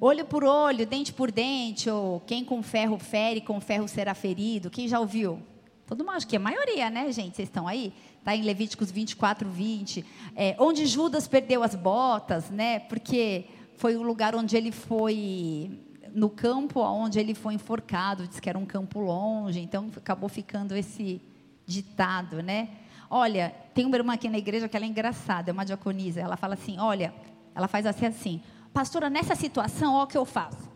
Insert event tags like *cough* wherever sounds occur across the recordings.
olho por olho, dente por dente, ou quem com ferro fere, com ferro será ferido. Quem já ouviu? Todo mundo, acho que a maioria, né, gente? Vocês estão aí? Está em Levíticos 24, 20. É, onde Judas perdeu as botas, né? Porque foi o lugar onde ele foi no campo onde ele foi enforcado, diz que era um campo longe, então acabou ficando esse ditado, né? Olha, tem uma irmã aqui na igreja que ela é engraçada, é uma diaconisa, ela fala assim, olha, ela faz assim assim, pastora, nessa situação, olha o que eu faço.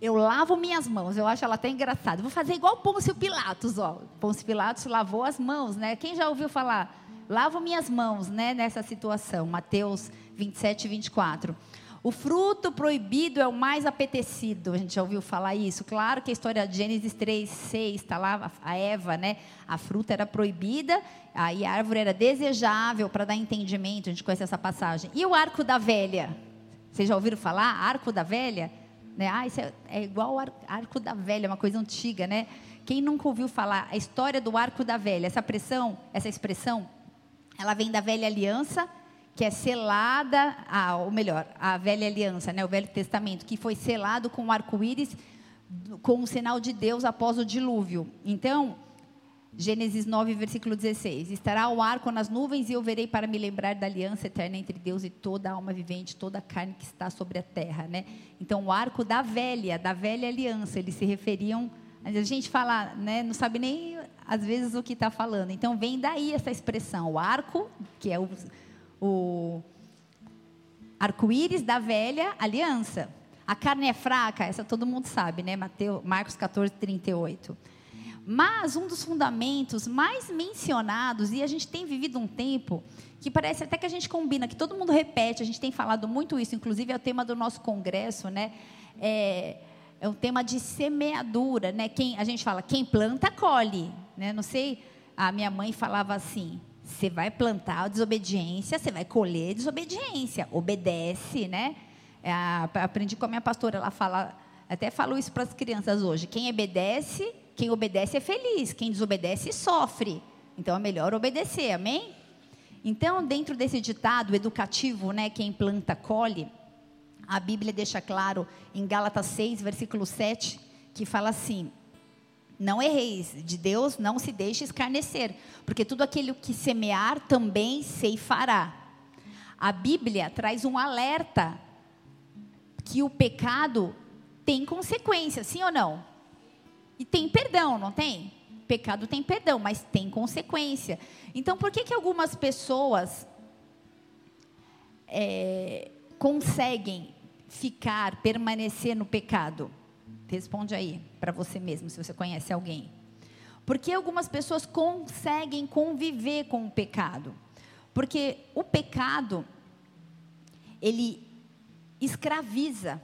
Eu lavo minhas mãos, eu acho ela até engraçada. Vou fazer igual Pôncio Pilatos, ó. Pôncio Pilatos lavou as mãos, né? Quem já ouviu falar? Lavo minhas mãos, né, nessa situação. Mateus 27, 24. O fruto proibido é o mais apetecido. A gente já ouviu falar isso? Claro que a história de Gênesis 3, 6, está lá a Eva, né? A fruta era proibida, aí a árvore era desejável para dar entendimento. A gente conhece essa passagem. E o arco da velha? Vocês já ouviram falar? Arco da velha? Né? Ah, isso é, é igual ao arco da velha, uma coisa antiga, né? Quem nunca ouviu falar a história do arco da velha? Essa pressão, essa expressão, ela vem da velha aliança que é selada, ah, ou melhor, a velha aliança, né, o Velho Testamento, que foi selado com o arco-íris, com o sinal de Deus após o dilúvio. Então, Gênesis 9, versículo 16: Estará o arco nas nuvens e eu verei para me lembrar da aliança eterna entre Deus e toda a alma vivente, toda a carne que está sobre a terra. Né? Então, o arco da velha, da velha aliança, eles se referiam. A gente fala, né, não sabe nem às vezes o que está falando. Então, vem daí essa expressão, o arco, que é o o arco-íris da velha aliança. A carne é fraca, essa todo mundo sabe, né? Mateus, Marcos 14, 38. Mas um dos fundamentos mais mencionados, e a gente tem vivido um tempo que parece até que a gente combina, que todo mundo repete, a gente tem falado muito isso, inclusive é o tema do nosso congresso, né? É, é um tema de semeadura, né? Quem, a gente fala, quem planta, colhe. Né? Não sei, a minha mãe falava assim, você vai plantar desobediência, você vai colher desobediência. Obedece, né? É, aprendi com a minha pastora, ela fala, até falo isso para as crianças hoje. Quem obedece, quem obedece é feliz, quem desobedece sofre. Então é melhor obedecer, amém? Então, dentro desse ditado educativo, né, quem planta colhe, a Bíblia deixa claro em Gálatas 6, versículo 7, que fala assim: não erreis, de Deus não se deixe escarnecer, porque tudo aquilo que semear também ceifará. A Bíblia traz um alerta que o pecado tem consequência, sim ou não? E tem perdão, não tem? Pecado tem perdão, mas tem consequência. Então, por que, que algumas pessoas é, conseguem ficar, permanecer no pecado? Responde aí para você mesmo, se você conhece alguém. Porque algumas pessoas conseguem conviver com o pecado. Porque o pecado, ele escraviza.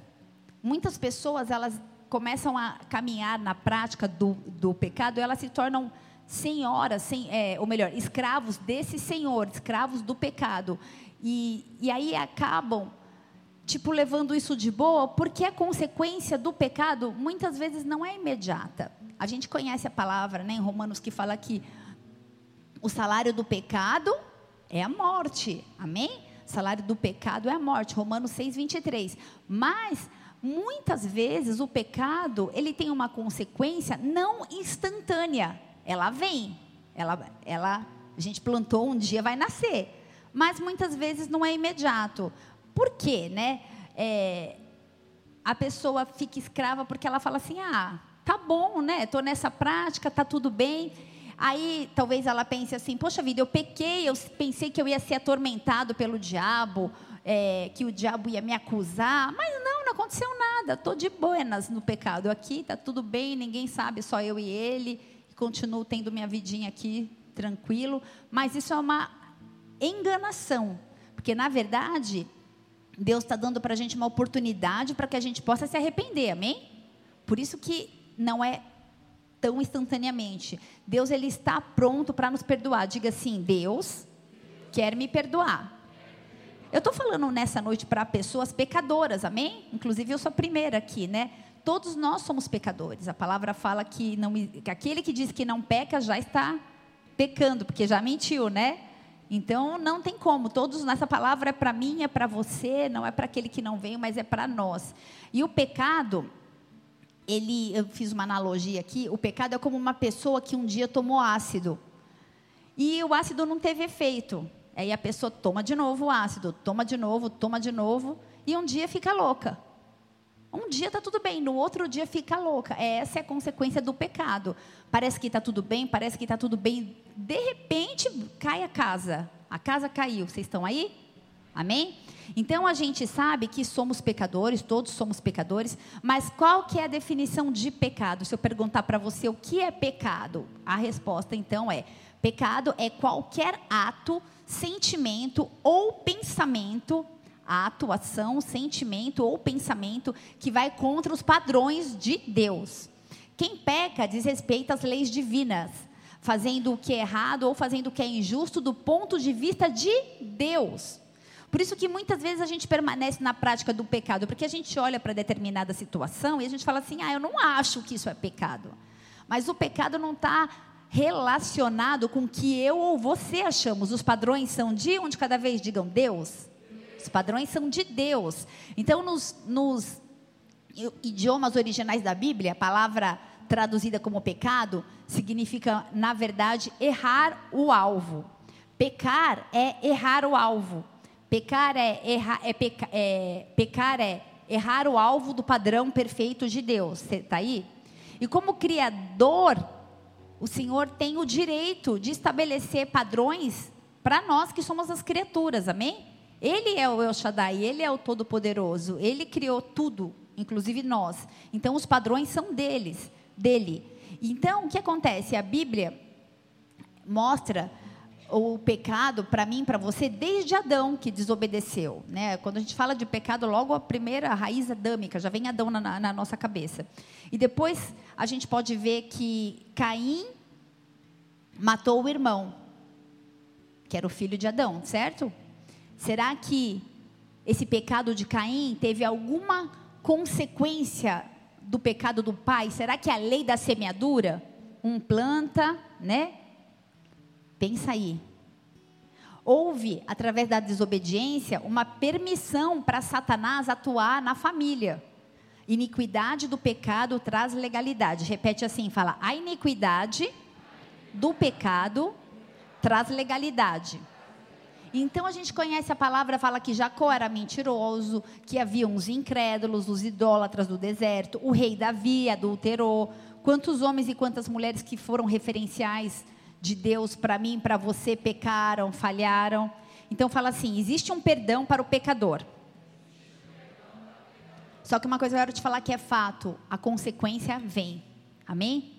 Muitas pessoas, elas começam a caminhar na prática do, do pecado, elas se tornam senhoras, sem, é, ou melhor, escravos desse senhor, escravos do pecado. E, e aí acabam tipo, levando isso de boa, porque a consequência do pecado muitas vezes não é imediata. A gente conhece a palavra, né, em Romanos, que fala que o salário do pecado é a morte. Amém? O salário do pecado é a morte. Romanos 6, 23. Mas, muitas vezes, o pecado, ele tem uma consequência não instantânea. Ela vem. Ela, ela, a gente plantou, um dia vai nascer. Mas, muitas vezes, não é imediato. Por quê, né? É, a pessoa fica escrava porque ela fala assim: ah, tá bom, né? Estou nessa prática, tá tudo bem. Aí talvez ela pense assim: poxa vida, eu pequei, eu pensei que eu ia ser atormentado pelo diabo, é, que o diabo ia me acusar, mas não, não aconteceu nada. Estou de buenas no pecado aqui, tá tudo bem, ninguém sabe, só eu e ele. E continuo tendo minha vidinha aqui tranquilo. Mas isso é uma enganação, porque na verdade Deus está dando para a gente uma oportunidade para que a gente possa se arrepender, amém? Por isso que não é tão instantaneamente. Deus ele está pronto para nos perdoar. Diga assim, Deus quer me perdoar. Eu estou falando nessa noite para pessoas pecadoras, amém? Inclusive eu sou a primeira aqui, né? Todos nós somos pecadores. A palavra fala que, não, que aquele que diz que não peca já está pecando, porque já mentiu, né? Então não tem como. Todos nessa palavra é para mim, é para você, não é para aquele que não veio, mas é para nós. E o pecado, ele, eu fiz uma analogia aqui. O pecado é como uma pessoa que um dia tomou ácido e o ácido não teve efeito. Aí a pessoa toma de novo o ácido, toma de novo, toma de novo e um dia fica louca. Um dia está tudo bem, no outro dia fica louca. Essa é a consequência do pecado. Parece que está tudo bem, parece que está tudo bem. De repente, cai a casa. A casa caiu. Vocês estão aí? Amém? Então a gente sabe que somos pecadores, todos somos pecadores, mas qual que é a definição de pecado? Se eu perguntar para você o que é pecado, a resposta então é: pecado é qualquer ato, sentimento ou pensamento a atuação, sentimento ou pensamento que vai contra os padrões de Deus. Quem peca diz respeito às leis divinas, fazendo o que é errado ou fazendo o que é injusto do ponto de vista de Deus. Por isso que muitas vezes a gente permanece na prática do pecado, porque a gente olha para determinada situação e a gente fala assim: ah, eu não acho que isso é pecado. Mas o pecado não está relacionado com o que eu ou você achamos. Os padrões são de onde cada vez digam Deus. Os padrões são de Deus. Então, nos, nos idiomas originais da Bíblia, a palavra traduzida como pecado significa, na verdade, errar o alvo. Pecar é errar o alvo. Pecar é, errar, é, peca, é, pecar é errar o alvo do padrão perfeito de Deus. Está aí? E como Criador, o Senhor tem o direito de estabelecer padrões para nós que somos as criaturas, amém? Ele é o El Shaddai, ele é o Todo-Poderoso, ele criou tudo, inclusive nós. Então os padrões são deles, dele. Então o que acontece? A Bíblia mostra o pecado para mim, para você, desde Adão que desobedeceu, né? Quando a gente fala de pecado, logo a primeira raiz adâmica já vem Adão na, na nossa cabeça. E depois a gente pode ver que Caim matou o irmão, que era o filho de Adão, certo? Será que esse pecado de Caim teve alguma consequência do pecado do pai? Será que a lei da semeadura? Um planta, né? Pensa aí. Houve, através da desobediência, uma permissão para Satanás atuar na família. Iniquidade do pecado traz legalidade. Repete assim, fala: a iniquidade do pecado traz legalidade. Então a gente conhece a palavra, fala que Jacó era mentiroso, que havia uns incrédulos, os idólatras do deserto, o rei Davi adulterou. Quantos homens e quantas mulheres que foram referenciais de Deus para mim, para você, pecaram, falharam. Então fala assim: existe um perdão para o pecador. Só que uma coisa eu quero te falar que é fato: a consequência vem. Amém?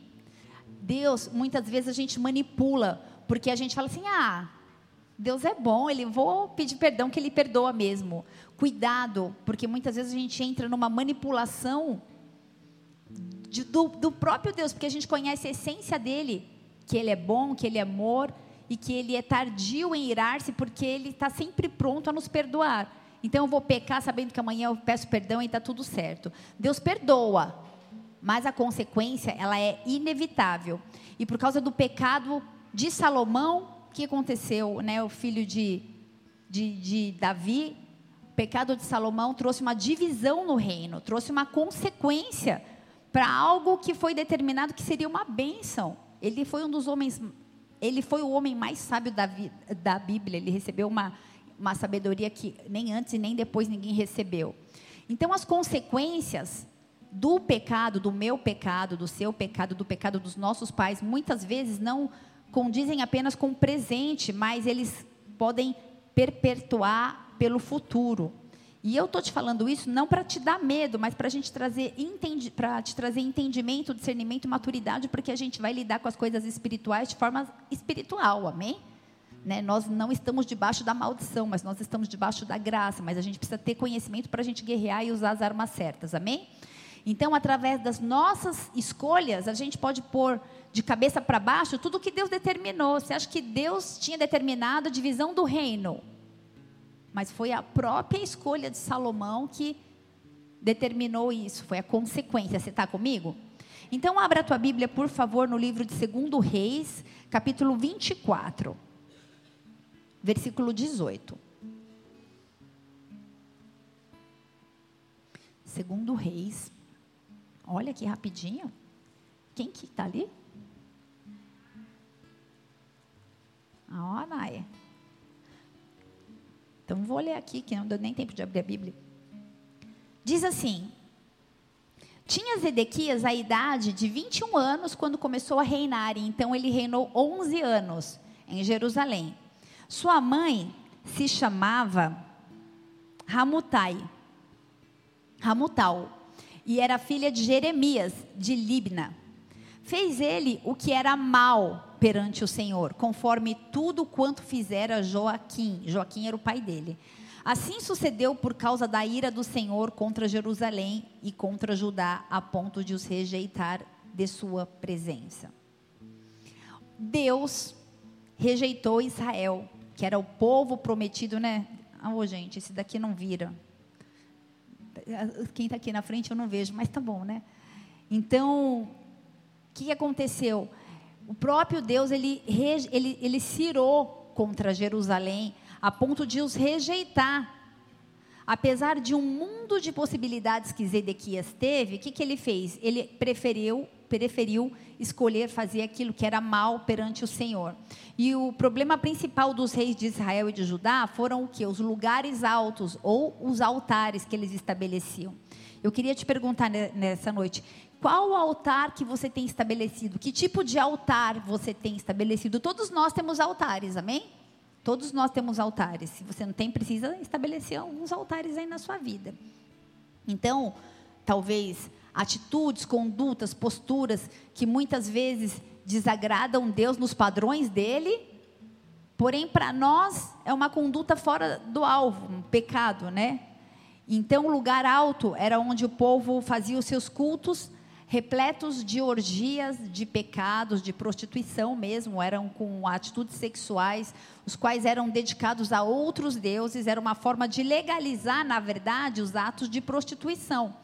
Deus, muitas vezes a gente manipula, porque a gente fala assim: ah, Deus é bom, ele vou pedir perdão que ele perdoa mesmo. Cuidado, porque muitas vezes a gente entra numa manipulação de, do, do próprio Deus, porque a gente conhece a essência dele, que ele é bom, que ele é amor e que ele é tardio em irar-se, porque ele está sempre pronto a nos perdoar. Então eu vou pecar sabendo que amanhã eu peço perdão e está tudo certo. Deus perdoa, mas a consequência ela é inevitável. E por causa do pecado de Salomão, que aconteceu, né? O filho de, de, de Davi, o pecado de Salomão trouxe uma divisão no reino, trouxe uma consequência para algo que foi determinado que seria uma bênção. Ele foi um dos homens, ele foi o homem mais sábio da, da Bíblia. Ele recebeu uma, uma sabedoria que nem antes e nem depois ninguém recebeu. Então, as consequências do pecado, do meu pecado, do seu pecado, do pecado dos nossos pais, muitas vezes não condizem apenas com o presente, mas eles podem perpetuar pelo futuro. E eu estou te falando isso não para te dar medo, mas para a gente trazer para te trazer entendimento, discernimento e maturidade, porque a gente vai lidar com as coisas espirituais de forma espiritual, amém? Né? Nós não estamos debaixo da maldição, mas nós estamos debaixo da graça. Mas a gente precisa ter conhecimento para a gente guerrear e usar as armas certas, amém? Então, através das nossas escolhas, a gente pode pôr de cabeça para baixo tudo o que Deus determinou. Você acha que Deus tinha determinado a divisão do reino? Mas foi a própria escolha de Salomão que determinou isso, foi a consequência. Você está comigo? Então, abra a tua Bíblia, por favor, no livro de 2 Reis, capítulo 24. versículo 18. Segundo Reis. Olha aqui rapidinho. Quem que está ali? A Anaia. Então vou ler aqui, que não deu nem tempo de abrir a Bíblia. Diz assim: Tinha Zedequias a idade de 21 anos quando começou a reinar, e então ele reinou 11 anos em Jerusalém. Sua mãe se chamava Ramutai, Ramutal, e era filha de Jeremias, de Libna. Fez ele o que era mal perante o Senhor, conforme tudo quanto fizera Joaquim. Joaquim era o pai dele. Assim sucedeu por causa da ira do Senhor contra Jerusalém e contra Judá, a ponto de os rejeitar de sua presença. Deus rejeitou Israel, que era o povo prometido, né? Ah, oh, gente, esse daqui não vira. Quem está aqui na frente eu não vejo, mas tá bom, né? Então, o que aconteceu? O próprio Deus, ele, ele, ele cirou contra Jerusalém, a ponto de os rejeitar. Apesar de um mundo de possibilidades que Zedequias teve, o que, que ele fez? Ele preferiu, preferiu escolher fazer aquilo que era mal perante o Senhor. E o problema principal dos reis de Israel e de Judá foram o que? Os lugares altos ou os altares que eles estabeleciam. Eu queria te perguntar nessa noite, qual o altar que você tem estabelecido? Que tipo de altar você tem estabelecido? Todos nós temos altares, amém? Todos nós temos altares. Se você não tem, precisa estabelecer alguns altares aí na sua vida. Então, talvez atitudes, condutas, posturas que muitas vezes desagradam Deus nos padrões dele, porém para nós é uma conduta fora do alvo, um pecado, né? Então, o lugar alto era onde o povo fazia os seus cultos repletos de orgias, de pecados, de prostituição mesmo, eram com atitudes sexuais, os quais eram dedicados a outros deuses, era uma forma de legalizar, na verdade, os atos de prostituição.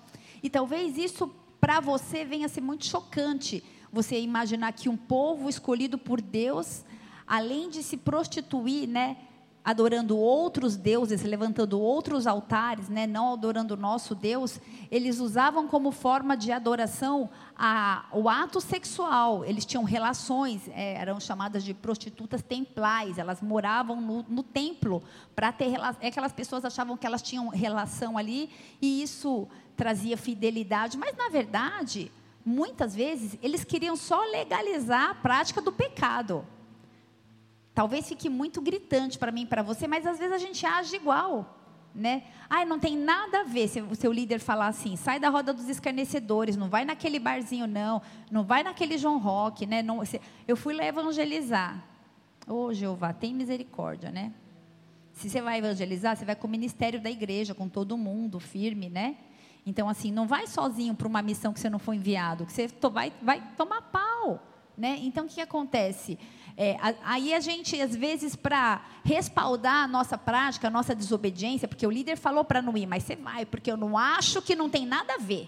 E talvez isso para você venha ser muito chocante, você imaginar que um povo escolhido por Deus, além de se prostituir, né, adorando outros deuses, levantando outros altares, né, não adorando o nosso Deus, eles usavam como forma de adoração a, o ato sexual. Eles tinham relações, é, eram chamadas de prostitutas templais, elas moravam no, no templo para ter é aquelas pessoas achavam que elas tinham relação ali e isso trazia fidelidade, mas na verdade, muitas vezes eles queriam só legalizar a prática do pecado. Talvez fique muito gritante para mim para você, mas às vezes a gente age igual. Né? Ai, não tem nada a ver se o seu líder falar assim, sai da roda dos escarnecedores, não vai naquele barzinho não, não vai naquele João Rock, né? Não, eu fui lá evangelizar. Ô oh, Jeová, tem misericórdia, né? Se você vai evangelizar, você vai com o ministério da igreja, com todo mundo, firme, né? Então, assim, não vai sozinho para uma missão que você não foi enviado, que você vai, vai tomar pau, né? Então, o que acontece? É, aí a gente, às vezes, para respaldar a nossa prática, a nossa desobediência, porque o líder falou para não ir, mas você vai, porque eu não acho que não tem nada a ver.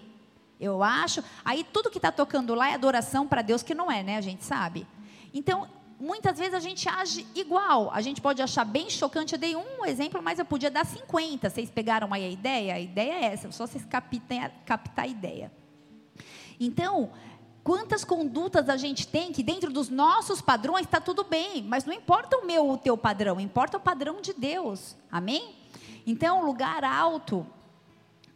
Eu acho. Aí tudo que está tocando lá é adoração para Deus, que não é, né? A gente sabe. Então, muitas vezes a gente age igual. A gente pode achar bem chocante. Eu dei um exemplo, mas eu podia dar 50. Vocês pegaram aí a ideia? A ideia é essa, só vocês captar, captar a ideia. Então, Quantas condutas a gente tem que dentro dos nossos padrões está tudo bem, mas não importa o meu ou o teu padrão, importa o padrão de Deus. Amém? Então, lugar alto,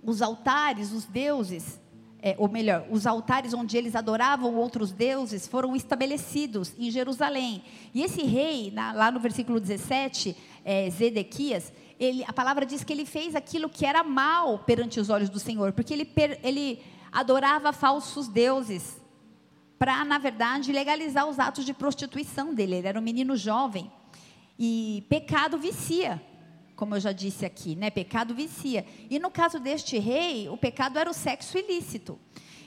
os altares, os deuses, é, ou melhor, os altares onde eles adoravam outros deuses foram estabelecidos em Jerusalém. E esse rei, na, lá no versículo 17, é, Zedequias, ele, a palavra diz que ele fez aquilo que era mal perante os olhos do Senhor, porque ele, ele adorava falsos deuses para, na verdade, legalizar os atos de prostituição dele. Ele era um menino jovem. E pecado vicia, como eu já disse aqui, né? Pecado vicia. E no caso deste rei, o pecado era o sexo ilícito.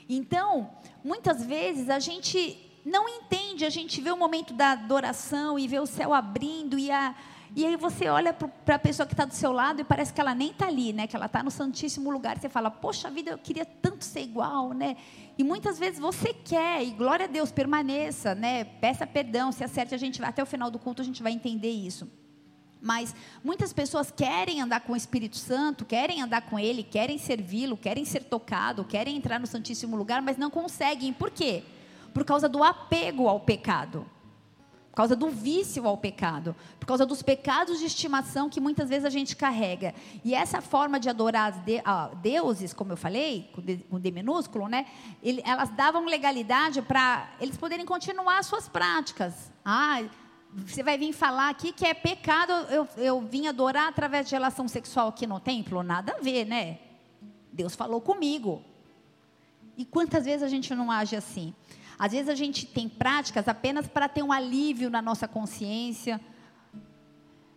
Então, muitas vezes a gente não entende, a gente vê o momento da adoração e vê o céu abrindo e a e aí você olha para a pessoa que está do seu lado e parece que ela nem está ali, né? Que ela está no santíssimo lugar. Você fala, poxa vida, eu queria tanto ser igual, né? E muitas vezes você quer, e glória a Deus, permaneça, né? Peça perdão, se acerte, a gente até o final do culto a gente vai entender isso. Mas muitas pessoas querem andar com o Espírito Santo, querem andar com Ele, querem servi-lo, querem ser tocado, querem entrar no Santíssimo Lugar, mas não conseguem. Por quê? Por causa do apego ao pecado, causa do vício ao pecado, por causa dos pecados de estimação que muitas vezes a gente carrega. E essa forma de adorar de, ah, deuses, como eu falei, com D, com D minúsculo, né? Ele, elas davam legalidade para eles poderem continuar suas práticas. Ah, você vai vir falar aqui que é pecado eu, eu vim adorar através de relação sexual aqui no templo? Nada a ver, né? Deus falou comigo. E quantas vezes a gente não age assim? Às vezes a gente tem práticas apenas para ter um alívio na nossa consciência.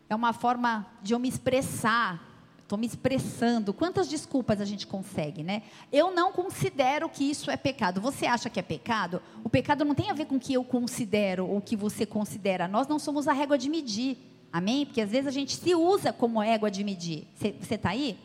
É uma forma de eu me expressar estou me expressando. Quantas desculpas a gente consegue, né? Eu não considero que isso é pecado. Você acha que é pecado? O pecado não tem a ver com o que eu considero ou o que você considera. Nós não somos a régua de medir. Amém? Porque às vezes a gente se usa como régua de medir. Você está aí?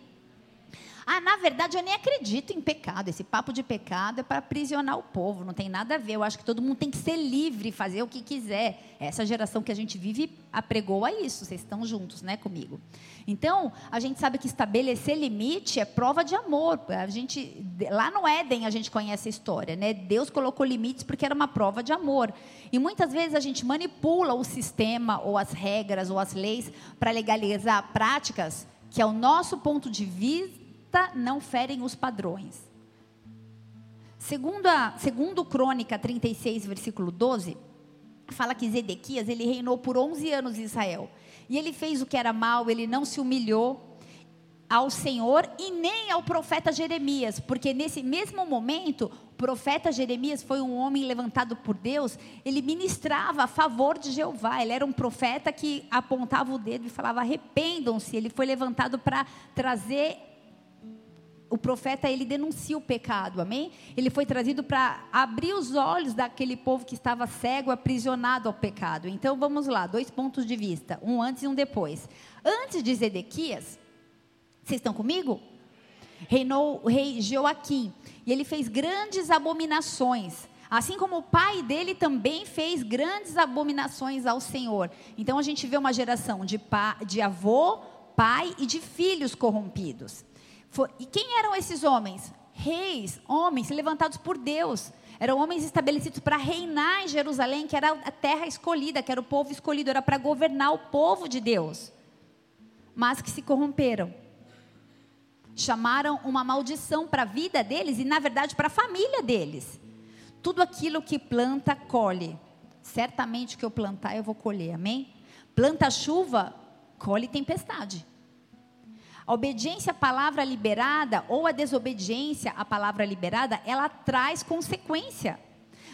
Ah, na verdade eu nem acredito em pecado. Esse papo de pecado é para aprisionar o povo, não tem nada a ver. Eu acho que todo mundo tem que ser livre, fazer o que quiser. Essa geração que a gente vive apregou a isso. Vocês estão juntos, né, comigo? Então, a gente sabe que estabelecer limite é prova de amor. A gente lá no Éden a gente conhece a história, né? Deus colocou limites porque era uma prova de amor. E muitas vezes a gente manipula o sistema ou as regras ou as leis para legalizar práticas que ao nosso ponto de vista não ferem os padrões. Segundo, a, segundo Crônica 36, versículo 12, fala que Zedequias, ele reinou por 11 anos em Israel. E ele fez o que era mal, ele não se humilhou ao Senhor e nem ao profeta Jeremias, porque nesse mesmo momento, o profeta Jeremias foi um homem levantado por Deus, ele ministrava a favor de Jeová, ele era um profeta que apontava o dedo e falava: arrependam-se. Ele foi levantado para trazer o profeta ele denuncia o pecado, amém? Ele foi trazido para abrir os olhos daquele povo que estava cego, aprisionado ao pecado. Então vamos lá, dois pontos de vista, um antes e um depois. Antes de Zedequias, vocês estão comigo? Reinou o rei Joaquim, e ele fez grandes abominações. Assim como o pai dele também fez grandes abominações ao Senhor. Então a gente vê uma geração de, pa, de avô, pai e de filhos corrompidos. E quem eram esses homens? Reis, homens levantados por Deus. Eram homens estabelecidos para reinar em Jerusalém, que era a terra escolhida, que era o povo escolhido, era para governar o povo de Deus. Mas que se corromperam. Chamaram uma maldição para a vida deles e, na verdade, para a família deles. Tudo aquilo que planta, colhe. Certamente o que eu plantar, eu vou colher, amém? Planta chuva, colhe tempestade. A obediência à palavra liberada ou a desobediência à palavra liberada, ela traz consequência.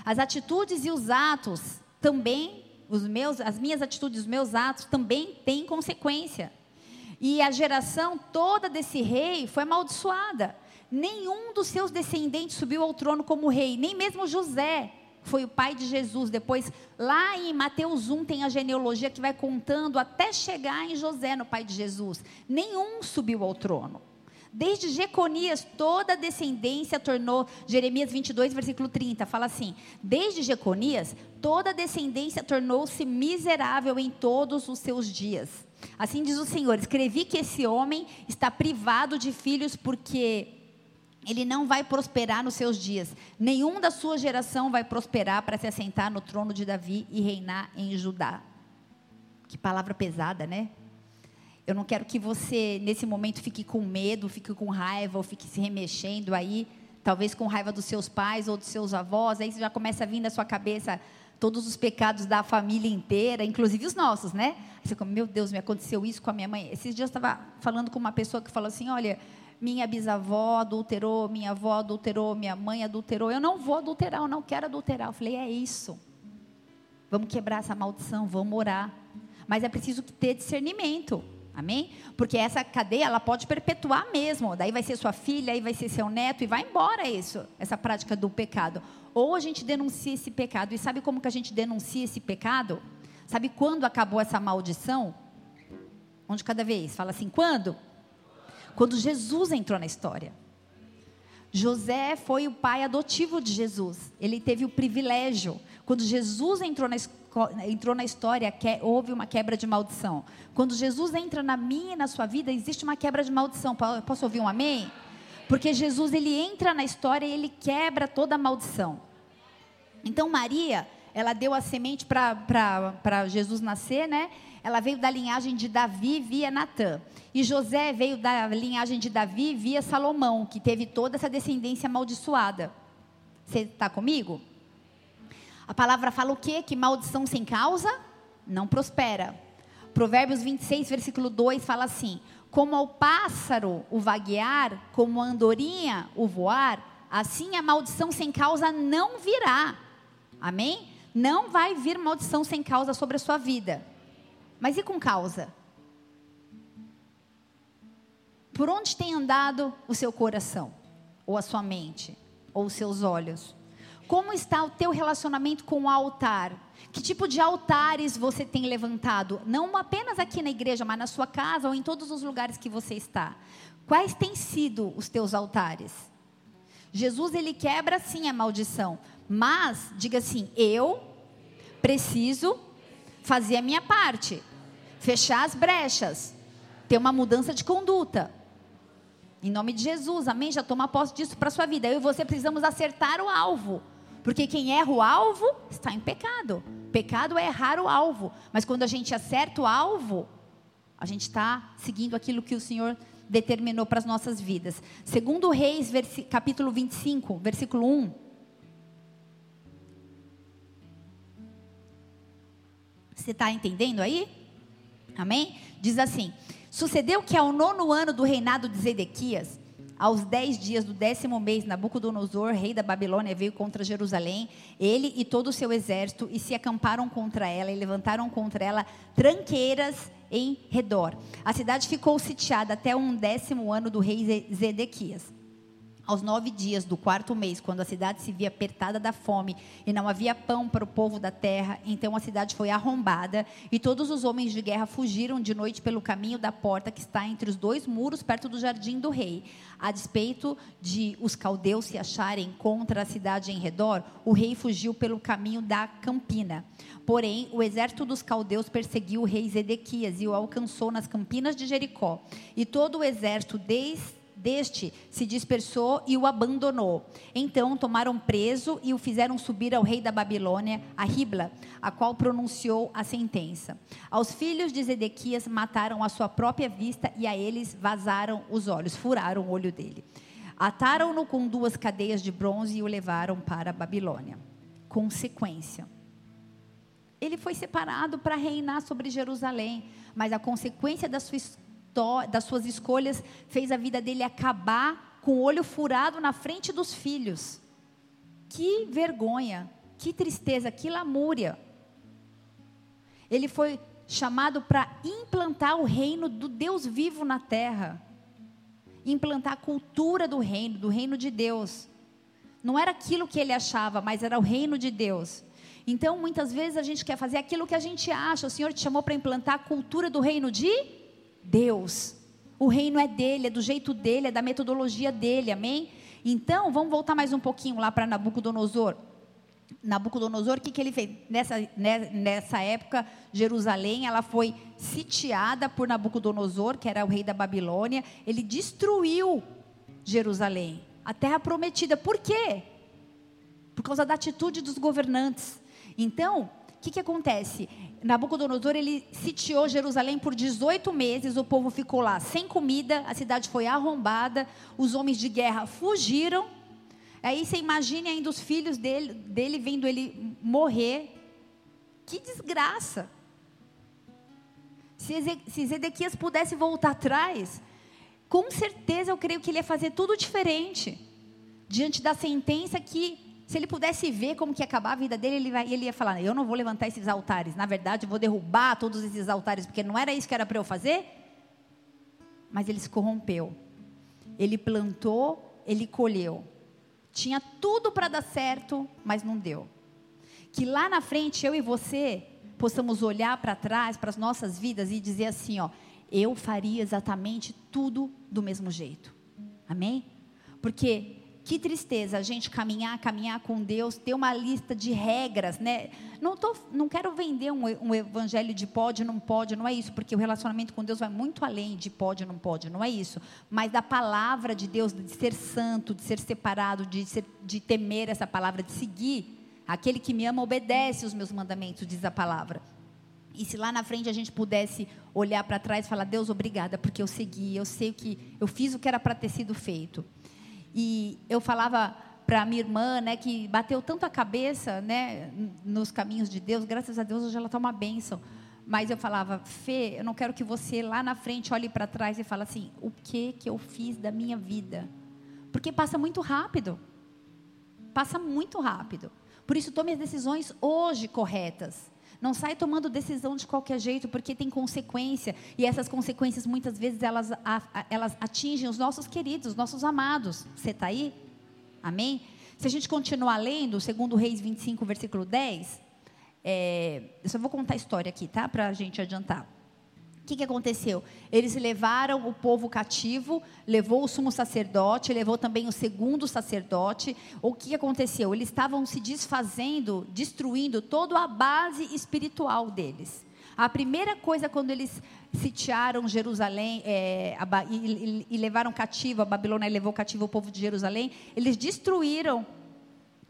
As atitudes e os atos também, os meus, as minhas atitudes, os meus atos também têm consequência. E a geração toda desse rei foi amaldiçoada. Nenhum dos seus descendentes subiu ao trono como rei, nem mesmo José foi o pai de Jesus. Depois, lá em Mateus 1, tem a genealogia que vai contando até chegar em José, no pai de Jesus. Nenhum subiu ao trono. Desde Jeconias, toda a descendência tornou, Jeremias 22, versículo 30, fala assim: Desde Jeconias, toda a descendência tornou-se miserável em todos os seus dias. Assim diz o Senhor: Escrevi que esse homem está privado de filhos porque ele não vai prosperar nos seus dias. Nenhum da sua geração vai prosperar para se assentar no trono de Davi e reinar em Judá. Que palavra pesada, né? Eu não quero que você, nesse momento, fique com medo, fique com raiva, ou fique se remexendo aí, talvez com raiva dos seus pais ou dos seus avós. Aí já começa a vir na sua cabeça todos os pecados da família inteira, inclusive os nossos, né? Você como, meu Deus, me aconteceu isso com a minha mãe. Esses dias eu estava falando com uma pessoa que falou assim: olha minha bisavó adulterou, minha avó adulterou, minha mãe adulterou. Eu não vou adulterar, eu não quero adulterar. Eu falei, é isso. Vamos quebrar essa maldição, vamos orar. Mas é preciso ter discernimento. Amém? Porque essa cadeia ela pode perpetuar mesmo. Daí vai ser sua filha, aí vai ser seu neto e vai embora isso, essa prática do pecado. Ou a gente denuncia esse pecado. E sabe como que a gente denuncia esse pecado? Sabe quando acabou essa maldição? Onde cada vez? Fala assim, quando? Quando Jesus entrou na história. José foi o pai adotivo de Jesus. Ele teve o privilégio. Quando Jesus entrou na, entrou na história, que, houve uma quebra de maldição. Quando Jesus entra na minha e na sua vida, existe uma quebra de maldição. Posso ouvir um amém? Porque Jesus ele entra na história e ele quebra toda a maldição. Então Maria, ela deu a semente para Jesus nascer, né? Ela veio da linhagem de Davi via Natã. E José veio da linhagem de Davi via Salomão, que teve toda essa descendência amaldiçoada. Você está comigo? A palavra fala o quê? Que maldição sem causa não prospera. Provérbios 26, versículo 2 fala assim: Como ao pássaro o vaguear, como a andorinha o voar, assim a maldição sem causa não virá. Amém? Não vai vir maldição sem causa sobre a sua vida. Mas e com causa? Por onde tem andado o seu coração? Ou a sua mente? Ou os seus olhos? Como está o teu relacionamento com o altar? Que tipo de altares você tem levantado? Não apenas aqui na igreja, mas na sua casa ou em todos os lugares que você está. Quais têm sido os teus altares? Jesus ele quebra sim a maldição, mas diga assim: eu preciso fazer a minha parte, fechar as brechas, ter uma mudança de conduta. Em nome de Jesus, amém? Já toma posse disso para a sua vida. Eu e você precisamos acertar o alvo. Porque quem erra o alvo está em pecado. Pecado é errar o alvo. Mas quando a gente acerta o alvo, a gente está seguindo aquilo que o Senhor determinou para as nossas vidas. Segundo Reis, capítulo 25, versículo 1. Você está entendendo aí? Amém? Diz assim: Sucedeu que ao nono ano do reinado de Zedequias, aos dez dias do décimo mês, Nabucodonosor, rei da Babilônia, veio contra Jerusalém, ele e todo o seu exército, e se acamparam contra ela, e levantaram contra ela tranqueiras em redor. A cidade ficou sitiada até um décimo ano do rei Zedequias. Aos nove dias do quarto mês, quando a cidade se via apertada da fome e não havia pão para o povo da terra, então a cidade foi arrombada e todos os homens de guerra fugiram de noite pelo caminho da porta que está entre os dois muros, perto do jardim do rei. A despeito de os caldeus se acharem contra a cidade em redor, o rei fugiu pelo caminho da campina. Porém, o exército dos caldeus perseguiu o rei Zedequias e o alcançou nas campinas de Jericó. E todo o exército, desde deste se dispersou e o abandonou. Então tomaram preso e o fizeram subir ao rei da Babilônia, a Ribla, a qual pronunciou a sentença. Aos filhos de Zedequias mataram a sua própria vista e a eles vazaram os olhos, furaram o olho dele. Ataram-no com duas cadeias de bronze e o levaram para a Babilônia. Consequência. Ele foi separado para reinar sobre Jerusalém, mas a consequência da sua das suas escolhas fez a vida dele acabar com o olho furado na frente dos filhos. Que vergonha, que tristeza, que lamúria. Ele foi chamado para implantar o reino do Deus vivo na terra. Implantar a cultura do reino, do reino de Deus. Não era aquilo que ele achava, mas era o reino de Deus. Então, muitas vezes a gente quer fazer aquilo que a gente acha. O Senhor te chamou para implantar a cultura do reino de Deus. O reino é dele, é do jeito dele, é da metodologia dele, amém? Então, vamos voltar mais um pouquinho lá para Nabucodonosor. Nabucodonosor, o que, que ele fez? Nessa, né, nessa época, Jerusalém, ela foi sitiada por Nabucodonosor, que era o rei da Babilônia. Ele destruiu Jerusalém, a terra prometida. Por quê? Por causa da atitude dos governantes. Então, o que, que acontece? Nabucodonosor ele sitiou Jerusalém por 18 meses, o povo ficou lá sem comida, a cidade foi arrombada, os homens de guerra fugiram. Aí você imagine ainda os filhos dele, dele vendo ele morrer. Que desgraça! Se Zedequias pudesse voltar atrás, com certeza eu creio que ele ia fazer tudo diferente. Diante da sentença que se ele pudesse ver como que ia acabar a vida dele, ele, vai, ele ia falar: Eu não vou levantar esses altares. Na verdade, eu vou derrubar todos esses altares, porque não era isso que era para eu fazer. Mas ele se corrompeu. Ele plantou, ele colheu. Tinha tudo para dar certo, mas não deu. Que lá na frente, eu e você, possamos olhar para trás, para as nossas vidas e dizer assim: Ó, eu faria exatamente tudo do mesmo jeito. Amém? Porque que tristeza a gente caminhar, caminhar com Deus, ter uma lista de regras, né? Não, tô, não quero vender um, um evangelho de pode, não pode, não é isso, porque o relacionamento com Deus vai muito além de pode, não pode, não é isso. Mas da palavra de Deus, de ser santo, de ser separado, de, ser, de temer essa palavra, de seguir. Aquele que me ama obedece os meus mandamentos, diz a palavra. E se lá na frente a gente pudesse olhar para trás e falar, Deus, obrigada, porque eu segui, eu sei que eu fiz o que era para ter sido feito. E eu falava para minha irmã, né, que bateu tanto a cabeça, né, nos caminhos de Deus, graças a Deus hoje ela está uma bênção. Mas eu falava, Fê, eu não quero que você lá na frente olhe para trás e fale assim, o que que eu fiz da minha vida? Porque passa muito rápido. Passa muito rápido. Por isso tome as decisões hoje corretas. Não sai tomando decisão de qualquer jeito, porque tem consequência. E essas consequências, muitas vezes, elas, elas atingem os nossos queridos, os nossos amados. Você está aí? Amém? Se a gente continuar lendo, segundo Reis 25, versículo 10, é, eu só vou contar a história aqui, tá? Para a gente adiantar. O que, que aconteceu? Eles levaram o povo cativo, levou o sumo sacerdote, levou também o segundo sacerdote. O que, aconteceu? Eles estavam se desfazendo, destruindo toda a base espiritual deles. A primeira coisa, quando eles sitiaram Jerusalém é, a, e, e, e levaram cativo, a Babilônia levou cativo o povo de Jerusalém, eles destruíram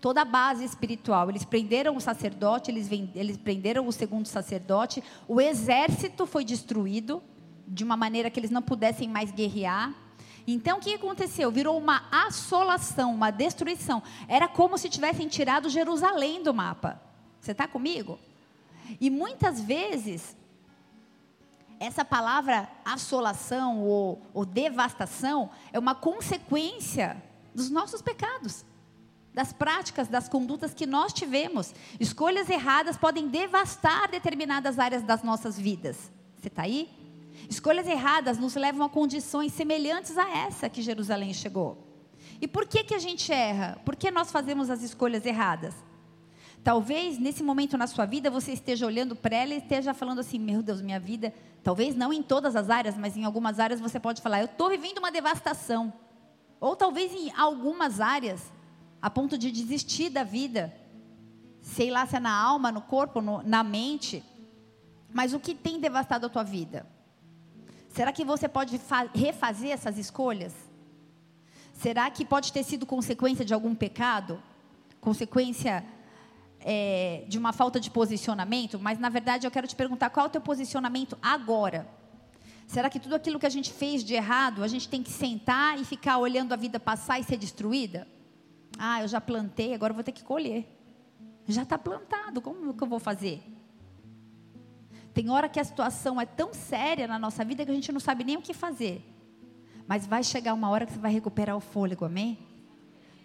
toda a base espiritual. Eles prenderam o sacerdote, eles, eles prenderam o segundo sacerdote, o exército foi destruído de uma maneira que eles não pudessem mais guerrear. Então o que aconteceu? Virou uma assolação, uma destruição. Era como se tivessem tirado Jerusalém do mapa. Você está comigo? E muitas vezes essa palavra assolação ou, ou devastação é uma consequência dos nossos pecados das práticas, das condutas que nós tivemos. Escolhas erradas podem devastar determinadas áreas das nossas vidas. Você está aí? Escolhas erradas nos levam a condições semelhantes a essa que Jerusalém chegou. E por que, que a gente erra? Por que nós fazemos as escolhas erradas? Talvez nesse momento na sua vida você esteja olhando para ela e esteja falando assim: meu Deus, minha vida. Talvez não em todas as áreas, mas em algumas áreas você pode falar: eu estou vivendo uma devastação. Ou talvez em algumas áreas a ponto de desistir da vida. Sei lá se é na alma, no corpo, no, na mente. Mas o que tem devastado a tua vida? Será que você pode refazer essas escolhas? Será que pode ter sido consequência de algum pecado? Consequência é, de uma falta de posicionamento? Mas na verdade eu quero te perguntar qual é o teu posicionamento agora? Será que tudo aquilo que a gente fez de errado, a gente tem que sentar e ficar olhando a vida passar e ser destruída? Ah, eu já plantei, agora vou ter que colher. Já está plantado, como que eu vou fazer? Tem hora que a situação é tão séria na nossa vida que a gente não sabe nem o que fazer. Mas vai chegar uma hora que você vai recuperar o fôlego, amém?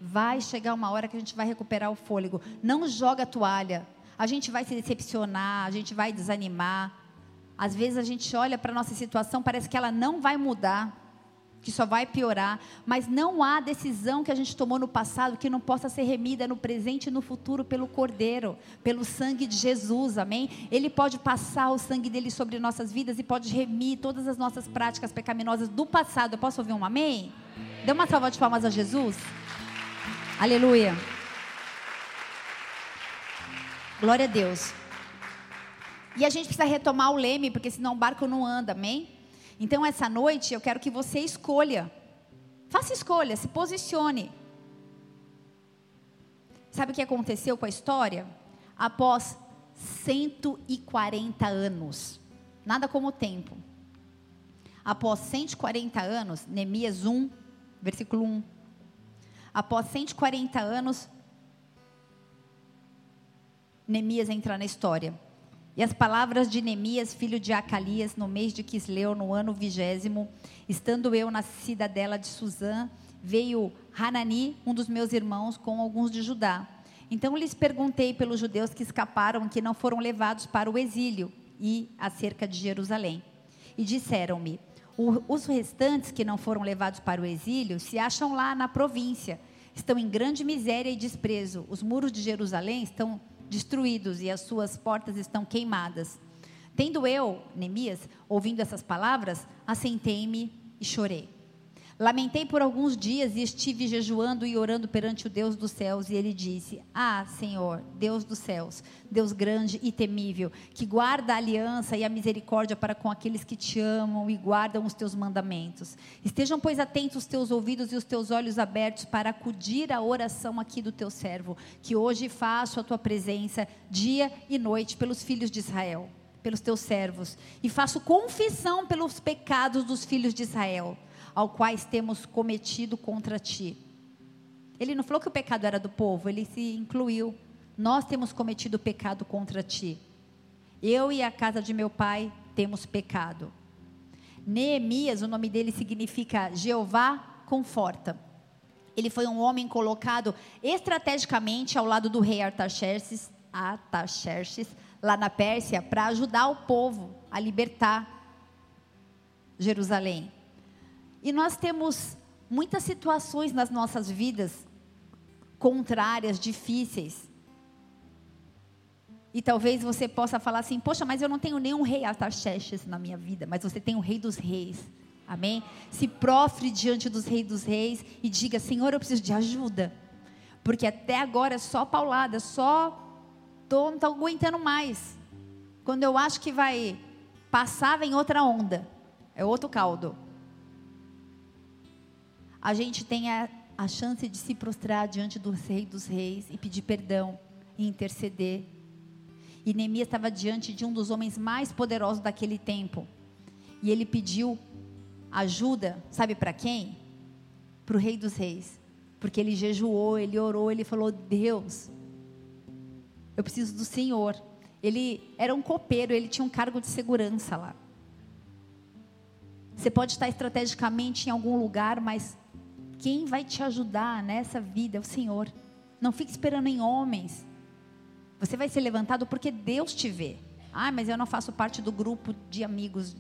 Vai chegar uma hora que a gente vai recuperar o fôlego. Não joga a toalha. A gente vai se decepcionar, a gente vai desanimar. Às vezes a gente olha para a nossa situação, parece que ela não vai mudar que só vai piorar, mas não há decisão que a gente tomou no passado que não possa ser remida no presente e no futuro pelo Cordeiro, pelo sangue de Jesus, amém? Ele pode passar o sangue dele sobre nossas vidas e pode remir todas as nossas práticas pecaminosas do passado. Eu posso ouvir um amém? Dê uma salva de palmas a Jesus. Aleluia. Glória a Deus. E a gente precisa retomar o leme, porque senão o barco não anda, amém? Então, essa noite, eu quero que você escolha. Faça escolha, se posicione. Sabe o que aconteceu com a história? Após 140 anos, nada como o tempo. Após 140 anos, Neemias 1, versículo 1. Após 140 anos, Neemias entra na história. E as palavras de Neemias, filho de Acalias, no mês de Quisleu, no ano vigésimo, estando eu na cidadela de Suzã, veio Hanani, um dos meus irmãos, com alguns de Judá. Então lhes perguntei pelos judeus que escaparam que não foram levados para o exílio e acerca de Jerusalém. E disseram-me: os restantes que não foram levados para o exílio se acham lá na província, estão em grande miséria e desprezo. Os muros de Jerusalém estão destruídos e as suas portas estão queimadas. Tendo eu, Neemias, ouvindo essas palavras, assentei-me e chorei. Lamentei por alguns dias e estive jejuando e orando perante o Deus dos céus. E ele disse: Ah, Senhor, Deus dos céus, Deus grande e temível, que guarda a aliança e a misericórdia para com aqueles que te amam e guardam os teus mandamentos. Estejam, pois, atentos os teus ouvidos e os teus olhos abertos para acudir à oração aqui do teu servo, que hoje faço a tua presença dia e noite pelos filhos de Israel, pelos teus servos, e faço confissão pelos pecados dos filhos de Israel ao quais temos cometido contra ti. Ele não falou que o pecado era do povo, ele se incluiu. Nós temos cometido pecado contra ti. Eu e a casa de meu pai temos pecado. Neemias, o nome dele significa Jeová conforta. Ele foi um homem colocado estrategicamente ao lado do rei Artaxerxes, Artaxerxes lá na Pérsia, para ajudar o povo a libertar Jerusalém. E nós temos muitas situações nas nossas vidas contrárias, difíceis. E talvez você possa falar assim: Poxa, mas eu não tenho nenhum rei Artaxerxes na minha vida, mas você tem o rei dos reis. Amém? Se profre diante dos reis dos reis e diga: Senhor, eu preciso de ajuda. Porque até agora é só paulada, só tô, não estou aguentando mais. Quando eu acho que vai passar, vem outra onda. É outro caldo a gente tem a, a chance de se prostrar diante do Rei dos Reis e pedir perdão e interceder. E Neemias estava diante de um dos homens mais poderosos daquele tempo. E ele pediu ajuda, sabe para quem? Para o Rei dos Reis. Porque ele jejuou, ele orou, ele falou: Deus, eu preciso do Senhor. Ele era um copeiro, ele tinha um cargo de segurança lá. Você pode estar estrategicamente em algum lugar, mas quem vai te ajudar nessa vida é o Senhor. Não fique esperando em homens. Você vai ser levantado porque Deus te vê. Ah, mas eu não faço parte do grupo de amigos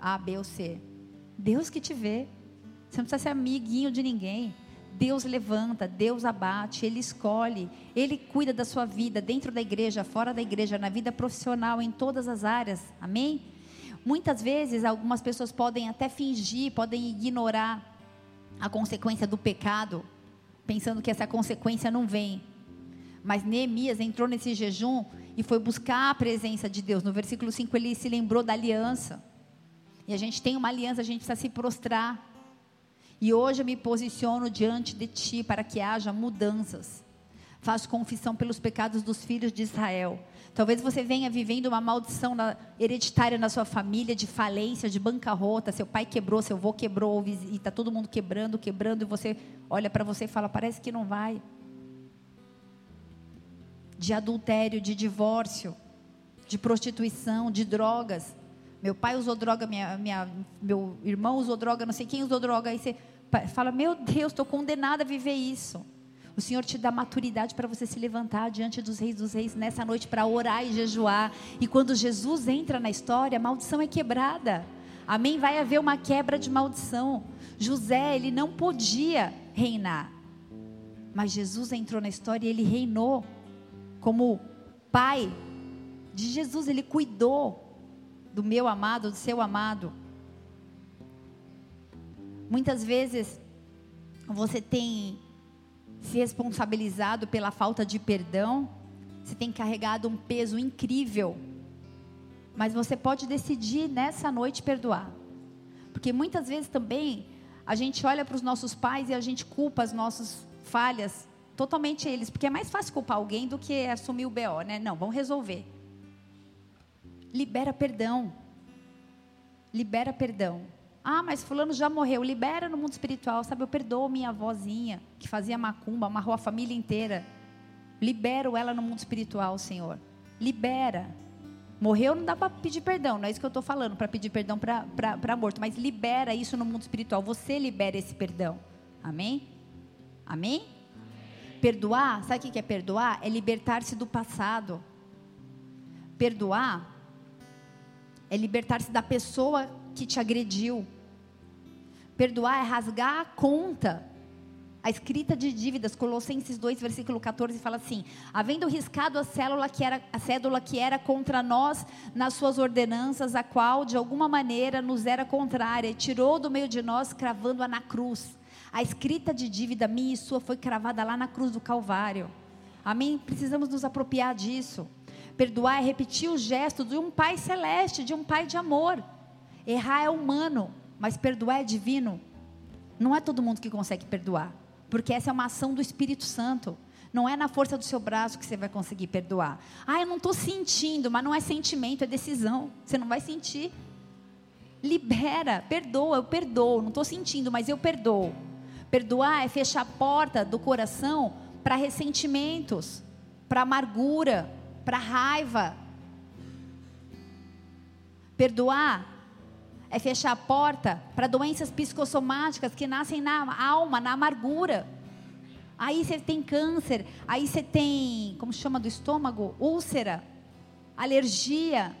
A, B ou C. Deus que te vê. Você não precisa ser amiguinho de ninguém. Deus levanta, Deus abate, Ele escolhe, Ele cuida da sua vida, dentro da igreja, fora da igreja, na vida profissional, em todas as áreas. Amém? Muitas vezes, algumas pessoas podem até fingir, podem ignorar a consequência do pecado, pensando que essa consequência não vem. Mas Neemias entrou nesse jejum e foi buscar a presença de Deus. No versículo 5 ele se lembrou da aliança. E a gente tem uma aliança, a gente precisa se prostrar. E hoje eu me posiciono diante de ti para que haja mudanças. Faço confissão pelos pecados dos filhos de Israel. Talvez você venha vivendo uma maldição na, hereditária na sua família, de falência, de bancarrota. Seu pai quebrou, seu avô quebrou, e está todo mundo quebrando, quebrando, e você olha para você e fala: parece que não vai. De adultério, de divórcio, de prostituição, de drogas. Meu pai usou droga, minha, minha, meu irmão usou droga, não sei quem usou droga. Aí você fala: Meu Deus, estou condenada a viver isso. O Senhor te dá maturidade para você se levantar diante dos reis dos reis nessa noite para orar e jejuar. E quando Jesus entra na história, a maldição é quebrada. Amém? Vai haver uma quebra de maldição. José, ele não podia reinar. Mas Jesus entrou na história e ele reinou como pai de Jesus, ele cuidou do meu amado, do seu amado. Muitas vezes você tem se responsabilizado pela falta de perdão, você tem carregado um peso incrível. Mas você pode decidir nessa noite perdoar. Porque muitas vezes também a gente olha para os nossos pais e a gente culpa as nossas falhas totalmente eles, porque é mais fácil culpar alguém do que assumir o BO, né? Não, vamos resolver. Libera perdão. Libera perdão. Ah, mas fulano já morreu. Libera no mundo espiritual, sabe? Eu perdoo minha avózinha, que fazia macumba, amarrou a família inteira. Libero ela no mundo espiritual, Senhor. Libera. Morreu, não dá para pedir perdão, não é isso que eu estou falando, para pedir perdão para morto, mas libera isso no mundo espiritual. Você libera esse perdão. Amém? Amém? Perdoar, sabe o que é perdoar? É libertar-se do passado. Perdoar é libertar-se da pessoa que te agrediu. Perdoar é rasgar a conta A escrita de dívidas, Colossenses 2, versículo 14, fala assim: havendo riscado a célula que era a cédula que era contra nós nas suas ordenanças, a qual de alguma maneira nos era contrária, e tirou do meio de nós, cravando-a na cruz. A escrita de dívida minha e sua foi cravada lá na cruz do Calvário. Amém? Precisamos nos apropriar disso. Perdoar é repetir o gesto de um pai celeste, de um pai de amor. Errar é humano, mas perdoar é divino. Não é todo mundo que consegue perdoar porque essa é uma ação do Espírito Santo. Não é na força do seu braço que você vai conseguir perdoar. Ah, eu não estou sentindo, mas não é sentimento, é decisão. Você não vai sentir. Libera, perdoa, eu perdoo. Não estou sentindo, mas eu perdoo. Perdoar é fechar a porta do coração para ressentimentos, para amargura, para raiva. Perdoar é fechar a porta para doenças psicossomáticas que nascem na alma, na amargura. Aí você tem câncer, aí você tem, como chama do estômago? Úlcera, alergia.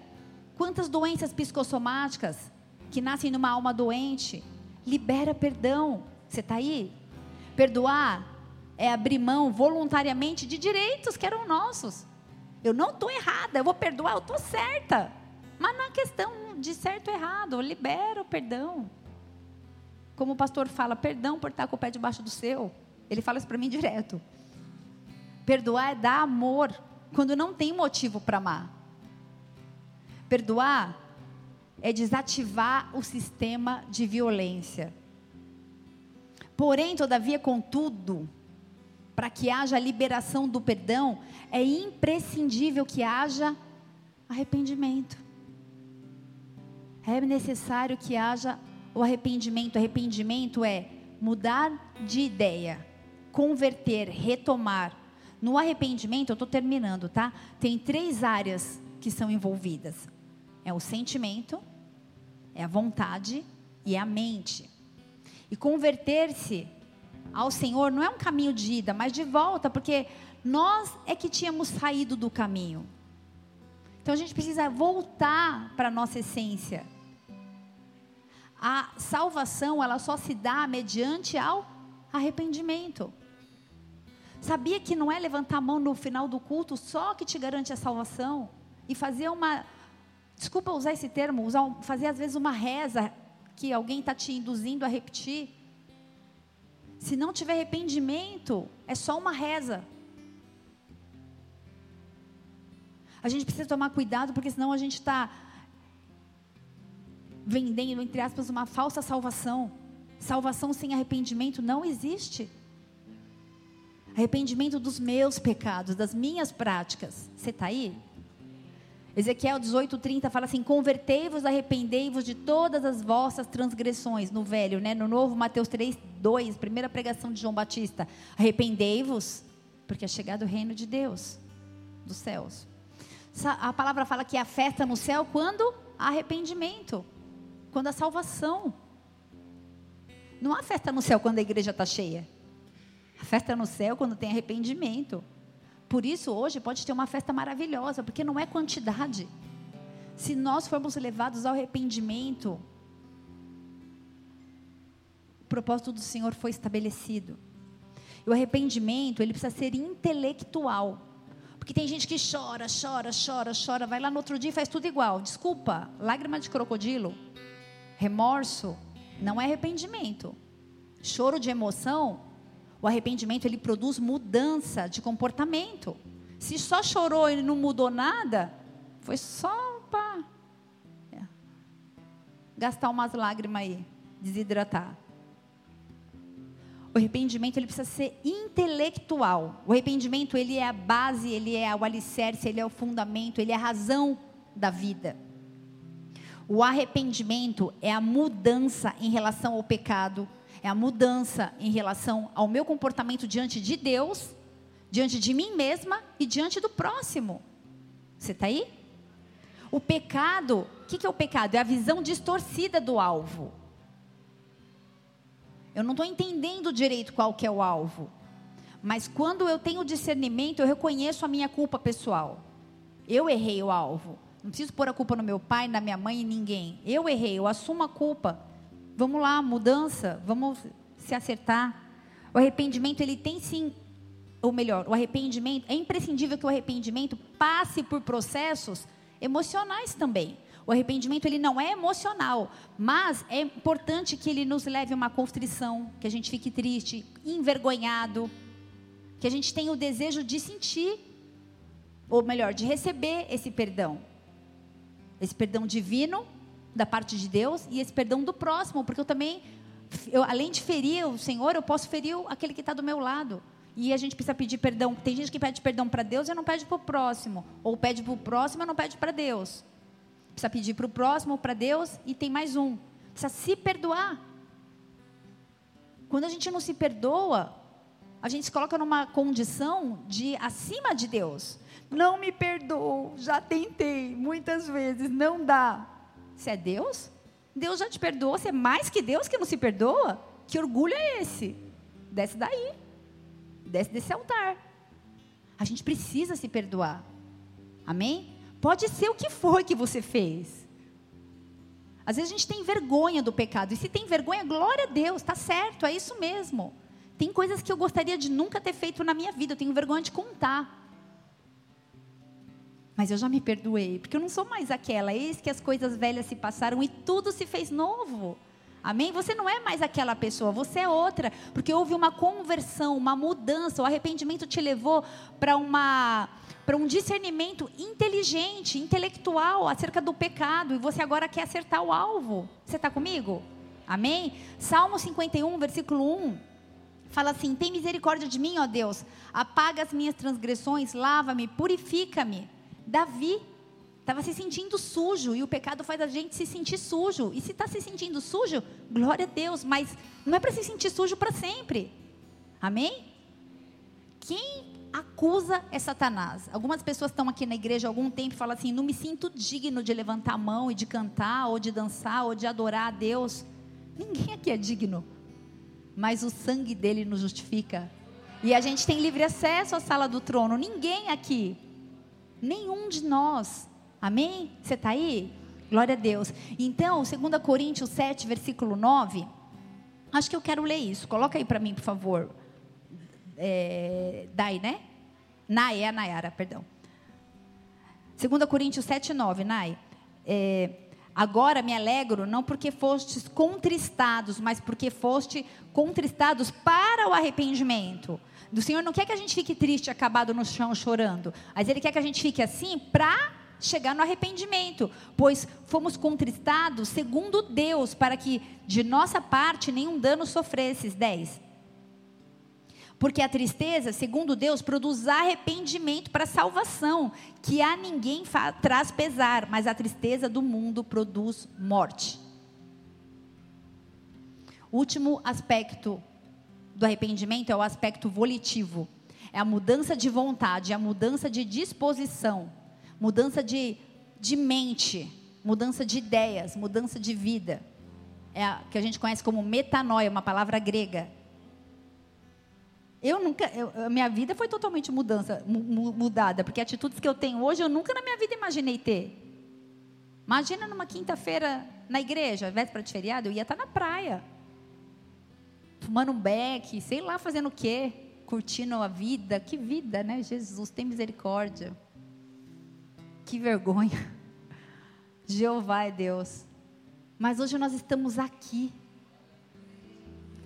Quantas doenças psicossomáticas que nascem numa alma doente? Libera perdão. Você está aí? Perdoar é abrir mão voluntariamente de direitos que eram nossos. Eu não estou errada, eu vou perdoar, eu estou certa. Mas na questão de certo ou errado, libera o perdão. Como o pastor fala, perdão por estar com o pé debaixo do seu. Ele fala isso para mim direto. Perdoar é dar amor quando não tem motivo para amar. Perdoar é desativar o sistema de violência. Porém, todavia, contudo, para que haja liberação do perdão, é imprescindível que haja arrependimento é necessário que haja o arrependimento. Arrependimento é mudar de ideia, converter, retomar. No arrependimento, eu estou terminando, tá? Tem três áreas que são envolvidas: é o sentimento, é a vontade e é a mente. E converter-se ao Senhor não é um caminho de ida, mas de volta, porque nós é que tínhamos saído do caminho. Então a gente precisa voltar para a nossa essência. A salvação, ela só se dá mediante ao arrependimento. Sabia que não é levantar a mão no final do culto só que te garante a salvação? E fazer uma. Desculpa usar esse termo, usar, fazer às vezes uma reza que alguém está te induzindo a repetir. Se não tiver arrependimento, é só uma reza. A gente precisa tomar cuidado, porque senão a gente está vendendo, entre aspas, uma falsa salvação. Salvação sem arrependimento não existe. Arrependimento dos meus pecados, das minhas práticas. Você está aí? Ezequiel 18:30 fala assim: Convertei-vos, arrependei-vos de todas as vossas transgressões. No velho, né? No novo, Mateus 3:2, primeira pregação de João Batista. Arrependei-vos, porque é chegado o reino de Deus, dos céus. A palavra fala que a festa no céu quando há arrependimento, quando há salvação. Não há festa no céu quando a igreja está cheia. A festa no céu quando tem arrependimento. Por isso, hoje pode ter uma festa maravilhosa, porque não é quantidade. Se nós formos levados ao arrependimento, o propósito do Senhor foi estabelecido. E o arrependimento, ele precisa ser intelectual. Porque tem gente que chora, chora, chora, chora, vai lá no outro dia e faz tudo igual. Desculpa, lágrima de crocodilo, remorso, não é arrependimento. Choro de emoção, o arrependimento ele produz mudança de comportamento. Se só chorou e não mudou nada, foi só para é, gastar umas lágrimas aí, desidratar. O arrependimento ele precisa ser intelectual. O arrependimento ele é a base, ele é o alicerce, ele é o fundamento, ele é a razão da vida. O arrependimento é a mudança em relação ao pecado, é a mudança em relação ao meu comportamento diante de Deus, diante de mim mesma e diante do próximo. Você está aí? O pecado, o que, que é o pecado? É a visão distorcida do alvo. Eu não estou entendendo direito qual que é o alvo. Mas quando eu tenho discernimento, eu reconheço a minha culpa pessoal. Eu errei o alvo. Não preciso pôr a culpa no meu pai, na minha mãe e ninguém. Eu errei, eu assumo a culpa. Vamos lá, mudança, vamos se acertar. O arrependimento ele tem sim, ou melhor, o arrependimento é imprescindível que o arrependimento passe por processos emocionais também. O arrependimento ele não é emocional, mas é importante que ele nos leve a uma constrição, que a gente fique triste, envergonhado, que a gente tenha o desejo de sentir, ou melhor, de receber esse perdão. Esse perdão divino da parte de Deus e esse perdão do próximo, porque eu também, eu, além de ferir o Senhor, eu posso ferir aquele que está do meu lado. E a gente precisa pedir perdão. Tem gente que pede perdão para Deus e não pede para o próximo. Ou pede para o próximo e não pede para Deus. Precisa pedir para o próximo, para Deus e tem mais um. Precisa se perdoar. Quando a gente não se perdoa, a gente se coloca numa condição de acima de Deus. Não me perdoo, já tentei muitas vezes, não dá. Você é Deus? Deus já te perdoou, você é mais que Deus que não se perdoa? Que orgulho é esse? Desce daí. Desce desse altar. A gente precisa se perdoar. Amém? Pode ser o que for que você fez. Às vezes a gente tem vergonha do pecado. E se tem vergonha, glória a Deus, está certo, é isso mesmo. Tem coisas que eu gostaria de nunca ter feito na minha vida, eu tenho vergonha de contar. Mas eu já me perdoei, porque eu não sou mais aquela. Eis que as coisas velhas se passaram e tudo se fez novo. Amém? Você não é mais aquela pessoa, você é outra, porque houve uma conversão, uma mudança. O arrependimento te levou para uma para um discernimento inteligente, intelectual acerca do pecado, e você agora quer acertar o alvo. Você está comigo? Amém? Salmo 51, versículo 1, fala assim: Tem misericórdia de mim, ó Deus, apaga as minhas transgressões, lava-me, purifica-me. Davi estava se sentindo sujo e o pecado faz a gente se sentir sujo. E se está se sentindo sujo, glória a Deus, mas não é para se sentir sujo para sempre. Amém? Quem acusa é Satanás. Algumas pessoas estão aqui na igreja há algum tempo e falam assim: não me sinto digno de levantar a mão e de cantar, ou de dançar, ou de adorar a Deus. Ninguém aqui é digno, mas o sangue dele nos justifica. E a gente tem livre acesso à sala do trono. Ninguém aqui Nenhum de nós. Amém? Você está aí? Glória a Deus. Então, 2 Coríntios 7, versículo 9. Acho que eu quero ler isso. Coloca aí para mim, por favor. É, Dai, né? Nai, é a Nayara, perdão. 2 Coríntios 7, 9, Nai. É, Agora me alegro, não porque fostes contristados, mas porque foste contristados para o arrependimento. O Senhor não quer que a gente fique triste, acabado no chão, chorando. Mas Ele quer que a gente fique assim para chegar no arrependimento. Pois fomos contristados segundo Deus, para que de nossa parte nenhum dano sofresses. 10. Porque a tristeza, segundo Deus, produz arrependimento para salvação, que a ninguém traz pesar, mas a tristeza do mundo produz morte. Último aspecto do arrependimento é o aspecto volitivo. É a mudança de vontade, é a mudança de disposição, mudança de, de mente, mudança de ideias, mudança de vida. É a que a gente conhece como metanoia, uma palavra grega. Eu nunca, eu, minha vida foi totalmente mudança, mudada, porque atitudes que eu tenho hoje eu nunca na minha vida imaginei ter. Imagina numa quinta-feira na igreja, véspera de feriado, eu ia estar na praia fumando um beck, sei lá fazendo o quê, curtindo a vida. Que vida, né? Jesus, tem misericórdia. Que vergonha. *laughs* Jeová é Deus. Mas hoje nós estamos aqui.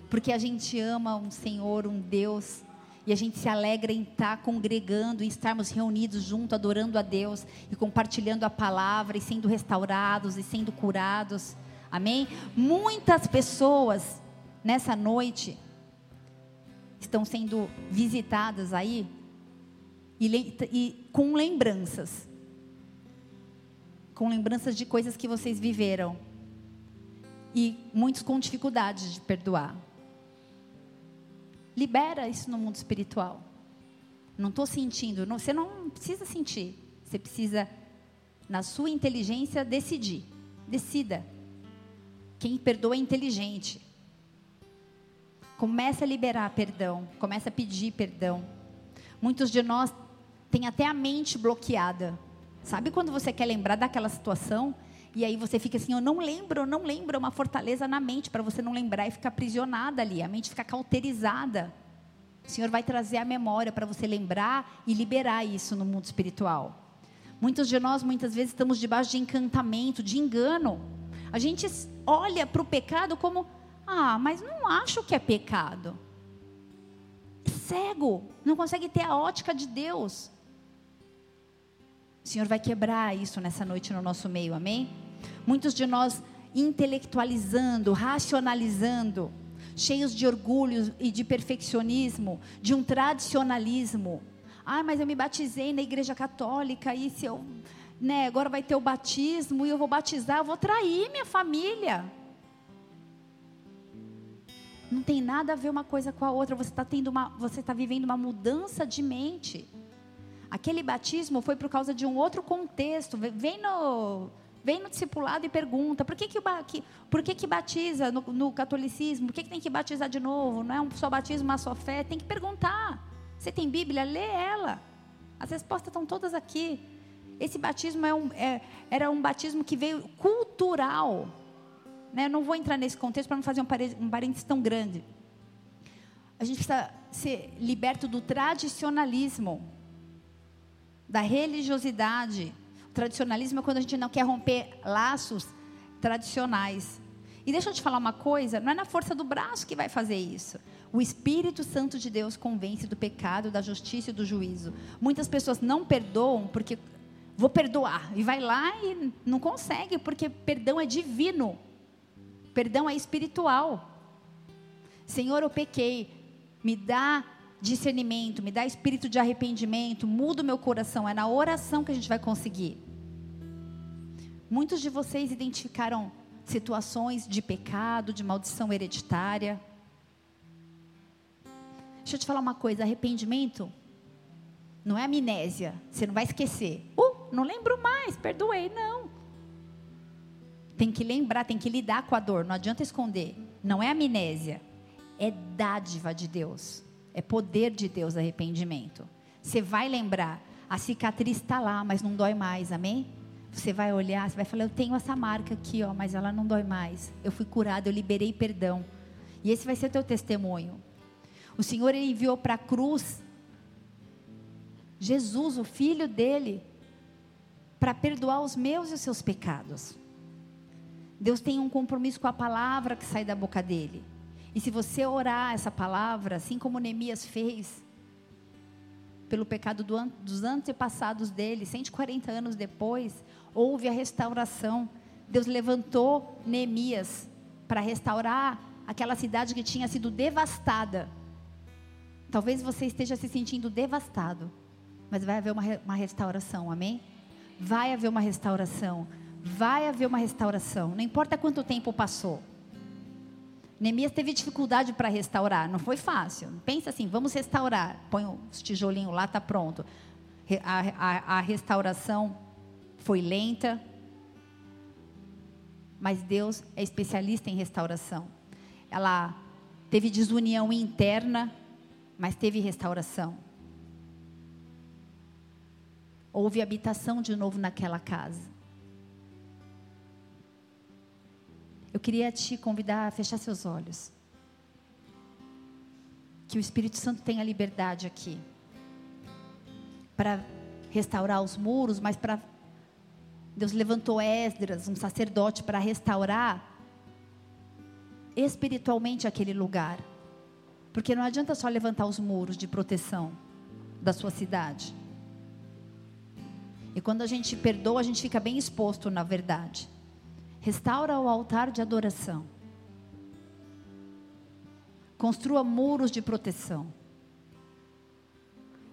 Porque a gente ama um Senhor, um Deus. E a gente se alegra em estar congregando, em estarmos reunidos junto, adorando a Deus e compartilhando a palavra e sendo restaurados e sendo curados. Amém? Muitas pessoas nessa noite estão sendo visitadas aí e, e, com lembranças. Com lembranças de coisas que vocês viveram. E muitos com dificuldades de perdoar. Libera isso no mundo espiritual. Não estou sentindo. Não, você não precisa sentir. Você precisa, na sua inteligência, decidir. Decida. Quem perdoa é inteligente. Começa a liberar perdão, começa a pedir perdão. Muitos de nós têm até a mente bloqueada. Sabe quando você quer lembrar daquela situação E aí você fica assim, eu não lembro, eu não lembro, é uma fortaleza na mente para você não lembrar e ficar aprisionada ali, a mente fica cauterizada. O Senhor vai trazer a memória para você lembrar e liberar isso no mundo espiritual. Muitos de nós, muitas vezes, estamos debaixo de encantamento, de engano. A gente olha para o pecado como, ah, mas não acho que é pecado. Cego, não consegue ter a ótica de Deus. O Senhor vai quebrar isso nessa noite no nosso meio, amém? Muitos de nós intelectualizando, racionalizando, cheios de orgulho e de perfeccionismo, de um tradicionalismo. Ah, mas eu me batizei na igreja católica e se eu, né, agora vai ter o batismo e eu vou batizar, eu vou trair minha família. Não tem nada a ver uma coisa com a outra. Você está tendo uma, você está vivendo uma mudança de mente. Aquele batismo foi por causa de um outro contexto. Vem no Vem no discipulado e pergunta: por que, que, por que, que batiza no, no catolicismo? Por que, que tem que batizar de novo? Não é um só batismo, uma só fé? Tem que perguntar. Você tem Bíblia? Lê ela. As respostas estão todas aqui. Esse batismo é um, é, era um batismo que veio cultural. Né? Eu não vou entrar nesse contexto para não fazer um, um parênteses tão grande. A gente precisa ser liberto do tradicionalismo, da religiosidade Tradicionalismo é quando a gente não quer romper laços tradicionais. E deixa eu te falar uma coisa: não é na força do braço que vai fazer isso. O Espírito Santo de Deus convence do pecado, da justiça e do juízo. Muitas pessoas não perdoam porque vou perdoar e vai lá e não consegue porque perdão é divino. Perdão é espiritual. Senhor, eu pequei. Me dá discernimento, me dá espírito de arrependimento, muda o meu coração. É na oração que a gente vai conseguir. Muitos de vocês identificaram situações de pecado, de maldição hereditária. Deixa eu te falar uma coisa: arrependimento não é amnésia, você não vai esquecer. Uh, não lembro mais, perdoei, não. Tem que lembrar, tem que lidar com a dor, não adianta esconder. Não é amnésia, é dádiva de Deus, é poder de Deus arrependimento. Você vai lembrar, a cicatriz está lá, mas não dói mais, amém? Você vai olhar, você vai falar: Eu tenho essa marca aqui, ó, mas ela não dói mais. Eu fui curado, eu liberei perdão. E esse vai ser teu testemunho. O Senhor ele enviou para a cruz Jesus, o filho dele, para perdoar os meus e os seus pecados. Deus tem um compromisso com a palavra que sai da boca dele. E se você orar essa palavra, assim como Neemias fez, pelo pecado do, dos antepassados dele, 140 anos depois, houve a restauração. Deus levantou Neemias para restaurar aquela cidade que tinha sido devastada. Talvez você esteja se sentindo devastado, mas vai haver uma, uma restauração, amém? Vai haver uma restauração, vai haver uma restauração, não importa quanto tempo passou. Neemias teve dificuldade para restaurar, não foi fácil. Pensa assim, vamos restaurar, põe os tijolinhos lá, está pronto. A, a, a restauração foi lenta, mas Deus é especialista em restauração. Ela teve desunião interna, mas teve restauração. Houve habitação de novo naquela casa. Eu queria te convidar a fechar seus olhos. Que o Espírito Santo tenha liberdade aqui para restaurar os muros, mas para Deus levantou Esdras, um sacerdote, para restaurar espiritualmente aquele lugar. Porque não adianta só levantar os muros de proteção da sua cidade. E quando a gente perdoa, a gente fica bem exposto na verdade. Restaura o altar de adoração. Construa muros de proteção.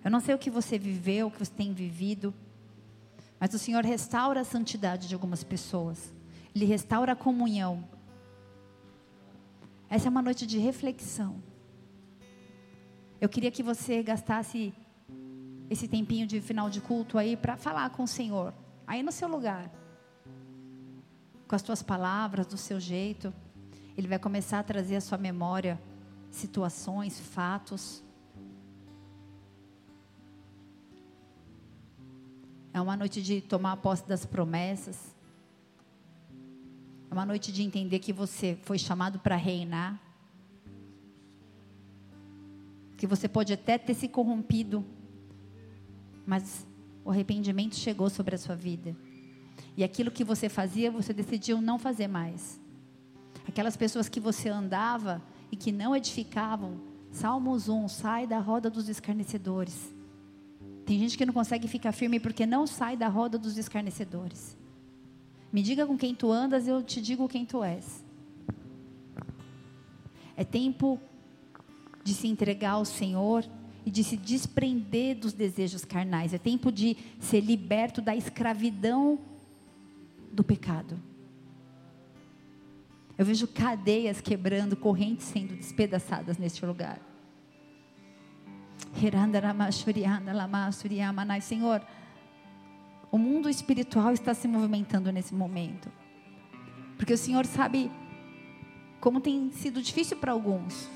Eu não sei o que você viveu, o que você tem vivido. Mas o Senhor restaura a santidade de algumas pessoas. Ele restaura a comunhão. Essa é uma noite de reflexão. Eu queria que você gastasse esse tempinho de final de culto aí para falar com o Senhor, aí no seu lugar, com as suas palavras, do seu jeito. Ele vai começar a trazer à sua memória situações, fatos. É uma noite de tomar posse das promessas. É uma noite de entender que você foi chamado para reinar. Que você pode até ter se corrompido, mas o arrependimento chegou sobre a sua vida. E aquilo que você fazia, você decidiu não fazer mais. Aquelas pessoas que você andava e que não edificavam, Salmos 1, sai da roda dos escarnecedores. Tem gente que não consegue ficar firme porque não sai da roda dos escarnecedores. Me diga com quem tu andas, eu te digo quem tu és. É tempo de se entregar ao Senhor e de se desprender dos desejos carnais. É tempo de ser liberto da escravidão do pecado. Eu vejo cadeias quebrando, correntes sendo despedaçadas neste lugar. Senhor, o mundo espiritual está se movimentando nesse momento. Porque o Senhor sabe como tem sido difícil para alguns.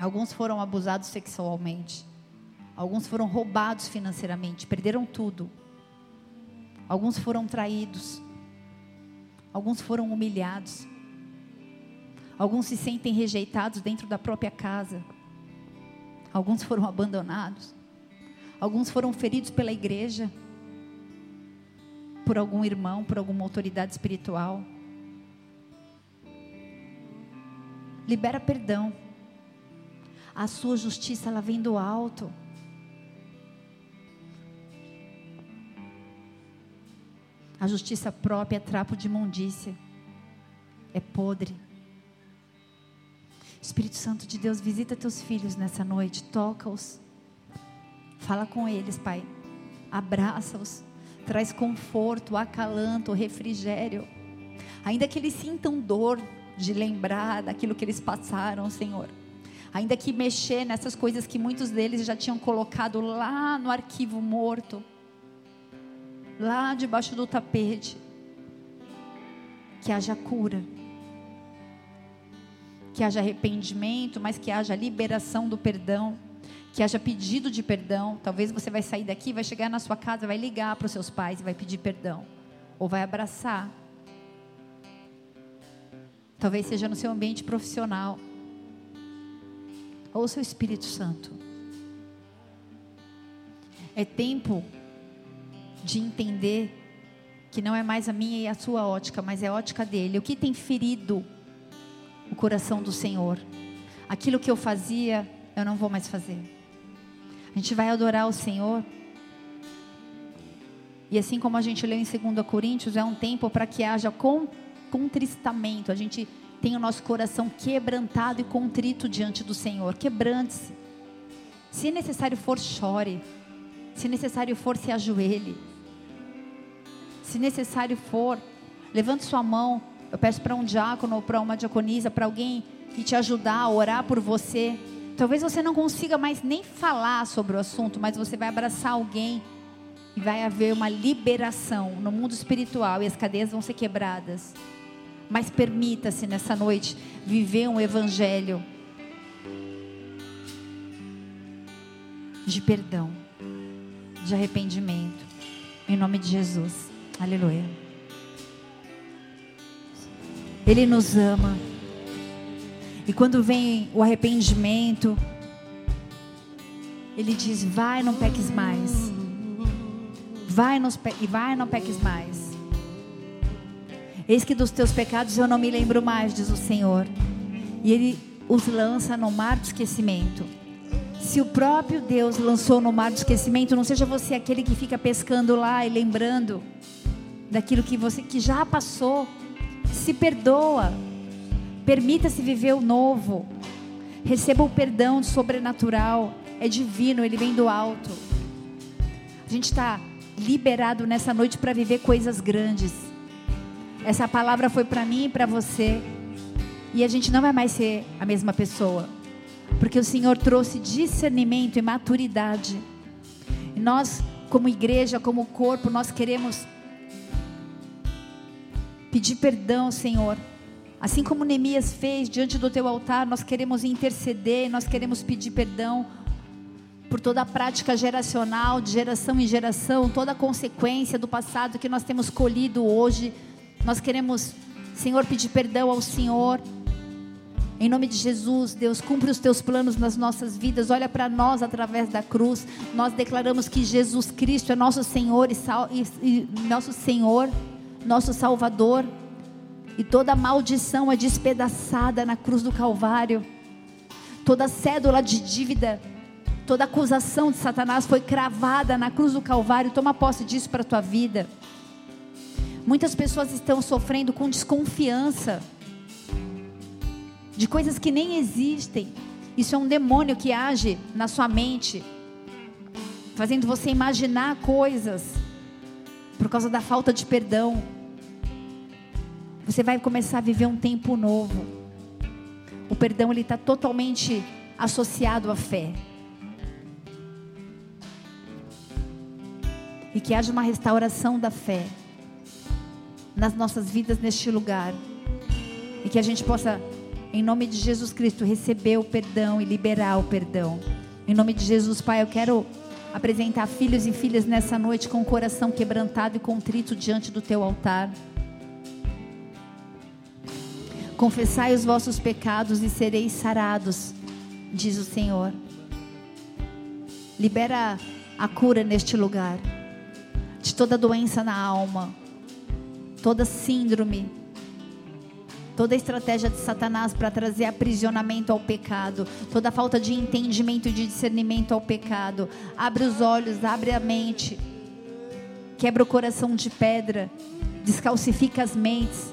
Alguns foram abusados sexualmente. Alguns foram roubados financeiramente, perderam tudo. Alguns foram traídos. Alguns foram humilhados. Alguns se sentem rejeitados dentro da própria casa. Alguns foram abandonados. Alguns foram feridos pela igreja por algum irmão, por alguma autoridade espiritual. Libera perdão. A sua justiça ela vem do alto. A justiça própria é trapo de imundícia. É podre. Espírito Santo de Deus, visita teus filhos nessa noite, toca-os. Fala com eles, Pai. Abraça-os traz conforto, acalanto, refrigério. Ainda que eles sintam dor de lembrar daquilo que eles passaram, Senhor. Ainda que mexer nessas coisas que muitos deles já tinham colocado lá no arquivo morto, lá debaixo do tapete. Que haja cura, que haja arrependimento, mas que haja liberação do perdão que haja pedido de perdão. Talvez você vai sair daqui, vai chegar na sua casa, vai ligar para os seus pais e vai pedir perdão. Ou vai abraçar. Talvez seja no seu ambiente profissional. Ou seu Espírito Santo. É tempo de entender que não é mais a minha e a sua ótica, mas é a ótica dele. O que tem ferido o coração do Senhor? Aquilo que eu fazia, eu não vou mais fazer. A gente vai adorar o Senhor. E assim como a gente leu em 2 Coríntios, é um tempo para que haja contristamento. A gente tem o nosso coração quebrantado e contrito diante do Senhor. Quebrante-se. Se necessário for, chore. Se necessário for, se ajoelhe. Se necessário for, levante sua mão. Eu peço para um diácono ou para uma diaconisa, para alguém que te ajudar a orar por você. Talvez você não consiga mais nem falar sobre o assunto, mas você vai abraçar alguém e vai haver uma liberação no mundo espiritual e as cadeias vão ser quebradas. Mas permita-se nessa noite viver um evangelho de perdão, de arrependimento. Em nome de Jesus. Aleluia. Ele nos ama. E quando vem o arrependimento, ele diz: Vai, não peques mais. Vai, não pe e vai, não peques mais. Eis que dos teus pecados eu não me lembro mais, diz o Senhor. E ele os lança no mar do esquecimento. Se o próprio Deus lançou no mar do esquecimento, não seja você aquele que fica pescando lá e lembrando daquilo que você que já passou. Se perdoa. Permita-se viver o novo. Receba o perdão sobrenatural. É divino, ele vem do alto. A gente está liberado nessa noite para viver coisas grandes. Essa palavra foi para mim e para você. E a gente não vai mais ser a mesma pessoa. Porque o Senhor trouxe discernimento e maturidade. E nós, como igreja, como corpo, nós queremos pedir perdão, Senhor Assim como Neemias fez diante do teu altar, nós queremos interceder, nós queremos pedir perdão por toda a prática geracional, de geração em geração, toda a consequência do passado que nós temos colhido hoje. Nós queremos Senhor, pedir perdão ao Senhor. Em nome de Jesus, Deus, cumpre os teus planos nas nossas vidas. Olha para nós através da cruz. Nós declaramos que Jesus Cristo é nosso Senhor e, sal, e, e nosso Senhor, nosso Salvador. E toda maldição é despedaçada na cruz do Calvário. Toda cédula de dívida, toda acusação de Satanás foi cravada na cruz do Calvário. Toma posse disso para a tua vida. Muitas pessoas estão sofrendo com desconfiança de coisas que nem existem. Isso é um demônio que age na sua mente, fazendo você imaginar coisas por causa da falta de perdão. Você vai começar a viver um tempo novo. O perdão ele está totalmente associado à fé. E que haja uma restauração da fé nas nossas vidas neste lugar. E que a gente possa em nome de Jesus Cristo, receber o perdão e liberar o perdão. Em nome de Jesus, Pai, eu quero apresentar filhos e filhas nessa noite com o coração quebrantado e contrito diante do teu altar. Confessai os vossos pecados e sereis sarados, diz o Senhor. Libera a cura neste lugar, de toda doença na alma, toda síndrome toda estratégia de Satanás para trazer aprisionamento ao pecado, toda falta de entendimento e de discernimento ao pecado. Abre os olhos, abre a mente, quebra o coração de pedra, descalcifica as mentes,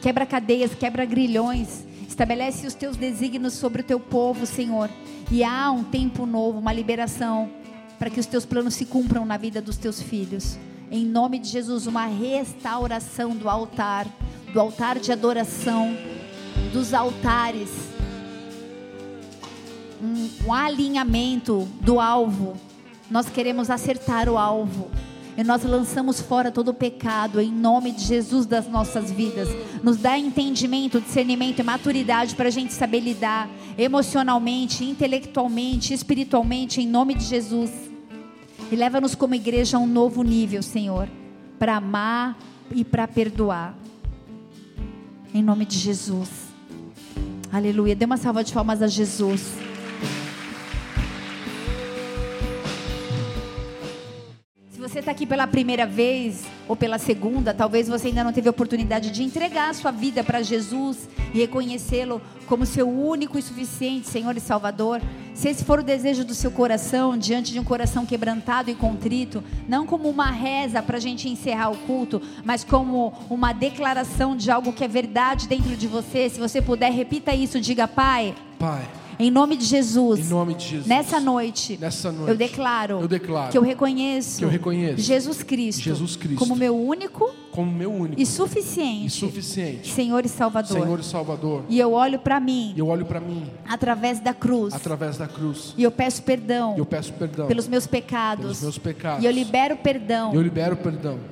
quebra cadeias, quebra grilhões, estabelece os teus desígnios sobre o teu povo, Senhor. E há um tempo novo, uma liberação para que os teus planos se cumpram na vida dos teus filhos. Em nome de Jesus, uma restauração do altar do altar de adoração, dos altares, um, um alinhamento do alvo. Nós queremos acertar o alvo. E nós lançamos fora todo o pecado em nome de Jesus das nossas vidas. Nos dá entendimento, discernimento e maturidade para a gente saber lidar emocionalmente, intelectualmente, espiritualmente, em nome de Jesus. E leva-nos como igreja a um novo nível, Senhor, para amar e para perdoar. Em nome de Jesus. Aleluia. Dê uma salva de palmas a Jesus. Você está aqui pela primeira vez ou pela segunda, talvez você ainda não teve a oportunidade de entregar a sua vida para Jesus e reconhecê-lo como seu único e suficiente Senhor e Salvador. Se esse for o desejo do seu coração, diante de um coração quebrantado e contrito, não como uma reza para a gente encerrar o culto, mas como uma declaração de algo que é verdade dentro de você, se você puder, repita isso, diga: Pai. Pai em nome de Jesus. Em nome de Jesus. Nessa noite. Nessa noite. Eu declaro. Eu declaro. Que eu reconheço. Que eu reconheço. Jesus Cristo. Jesus Cristo. Como meu único. Como meu único. E suficiente. E suficiente. Senhor e Salvador. Senhor e Salvador. E eu olho para mim. E eu olho para mim. Através da cruz. Através da cruz. E eu peço perdão. E eu peço perdão. Pelos meus pecados. Pelos meus pecados. E eu libero perdão. E eu libero perdão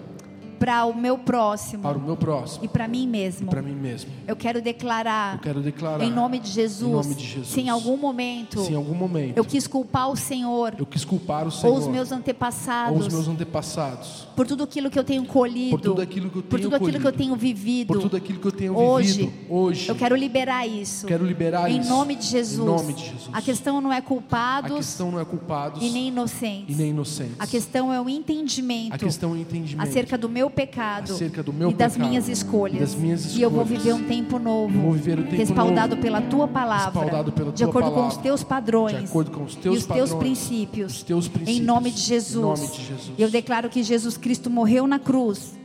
para o meu próximo. Para o meu próximo. E para mim mesmo. Para mim mesmo. Eu quero declarar. Eu quero declarar. Em nome de Jesus. Em nome de Jesus. Se em algum momento. Se em algum momento. Eu quis culpar o Senhor. Eu quis culpar o Senhor. Ou os meus antepassados. Ou os meus antepassados. Por tudo aquilo que eu tenho colhido. Por tudo aquilo que eu tenho Por tudo aquilo colhido, que eu tenho vivido. Por tudo aquilo que eu tenho hoje, vivido. Hoje. Eu quero liberar isso. Quero liberar em isso. Nome de Jesus. Em nome de Jesus. A questão não é culpados. A questão não é culpados. E nem inocentes. E nem inocentes. A questão é o entendimento. A questão é o entendimento. Acerca do meu pecado. Acerca acerca do meu e das pecado, minhas escolhas. das minhas escolhas. E eu vou viver um tempo novo. Um tempo respaldado novo, pela tua palavra. pela de tua acordo palavra, com os teus padrões. de acordo com os teus e os padrões, teus princípios. os teus princípios. Em nome de Jesus. Em nome de Jesus. Eu declaro que Jesus Cristo morreu na cruz.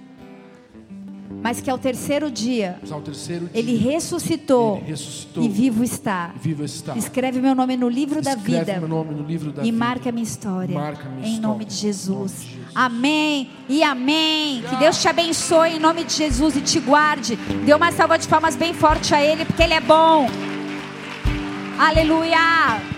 Mas que ao terceiro dia, ao terceiro dia ele, ressuscitou, ele ressuscitou e vivo está. E vivo está. Escreve meu nome no livro Escreve da vida. Livro da e vida. marca minha história. Marca minha em história. nome de Jesus. Nome de Jesus. Amém e amém. Que Deus te abençoe em nome de Jesus e te guarde. Dê uma salva de palmas bem forte a Ele, porque Ele é bom. Aleluia.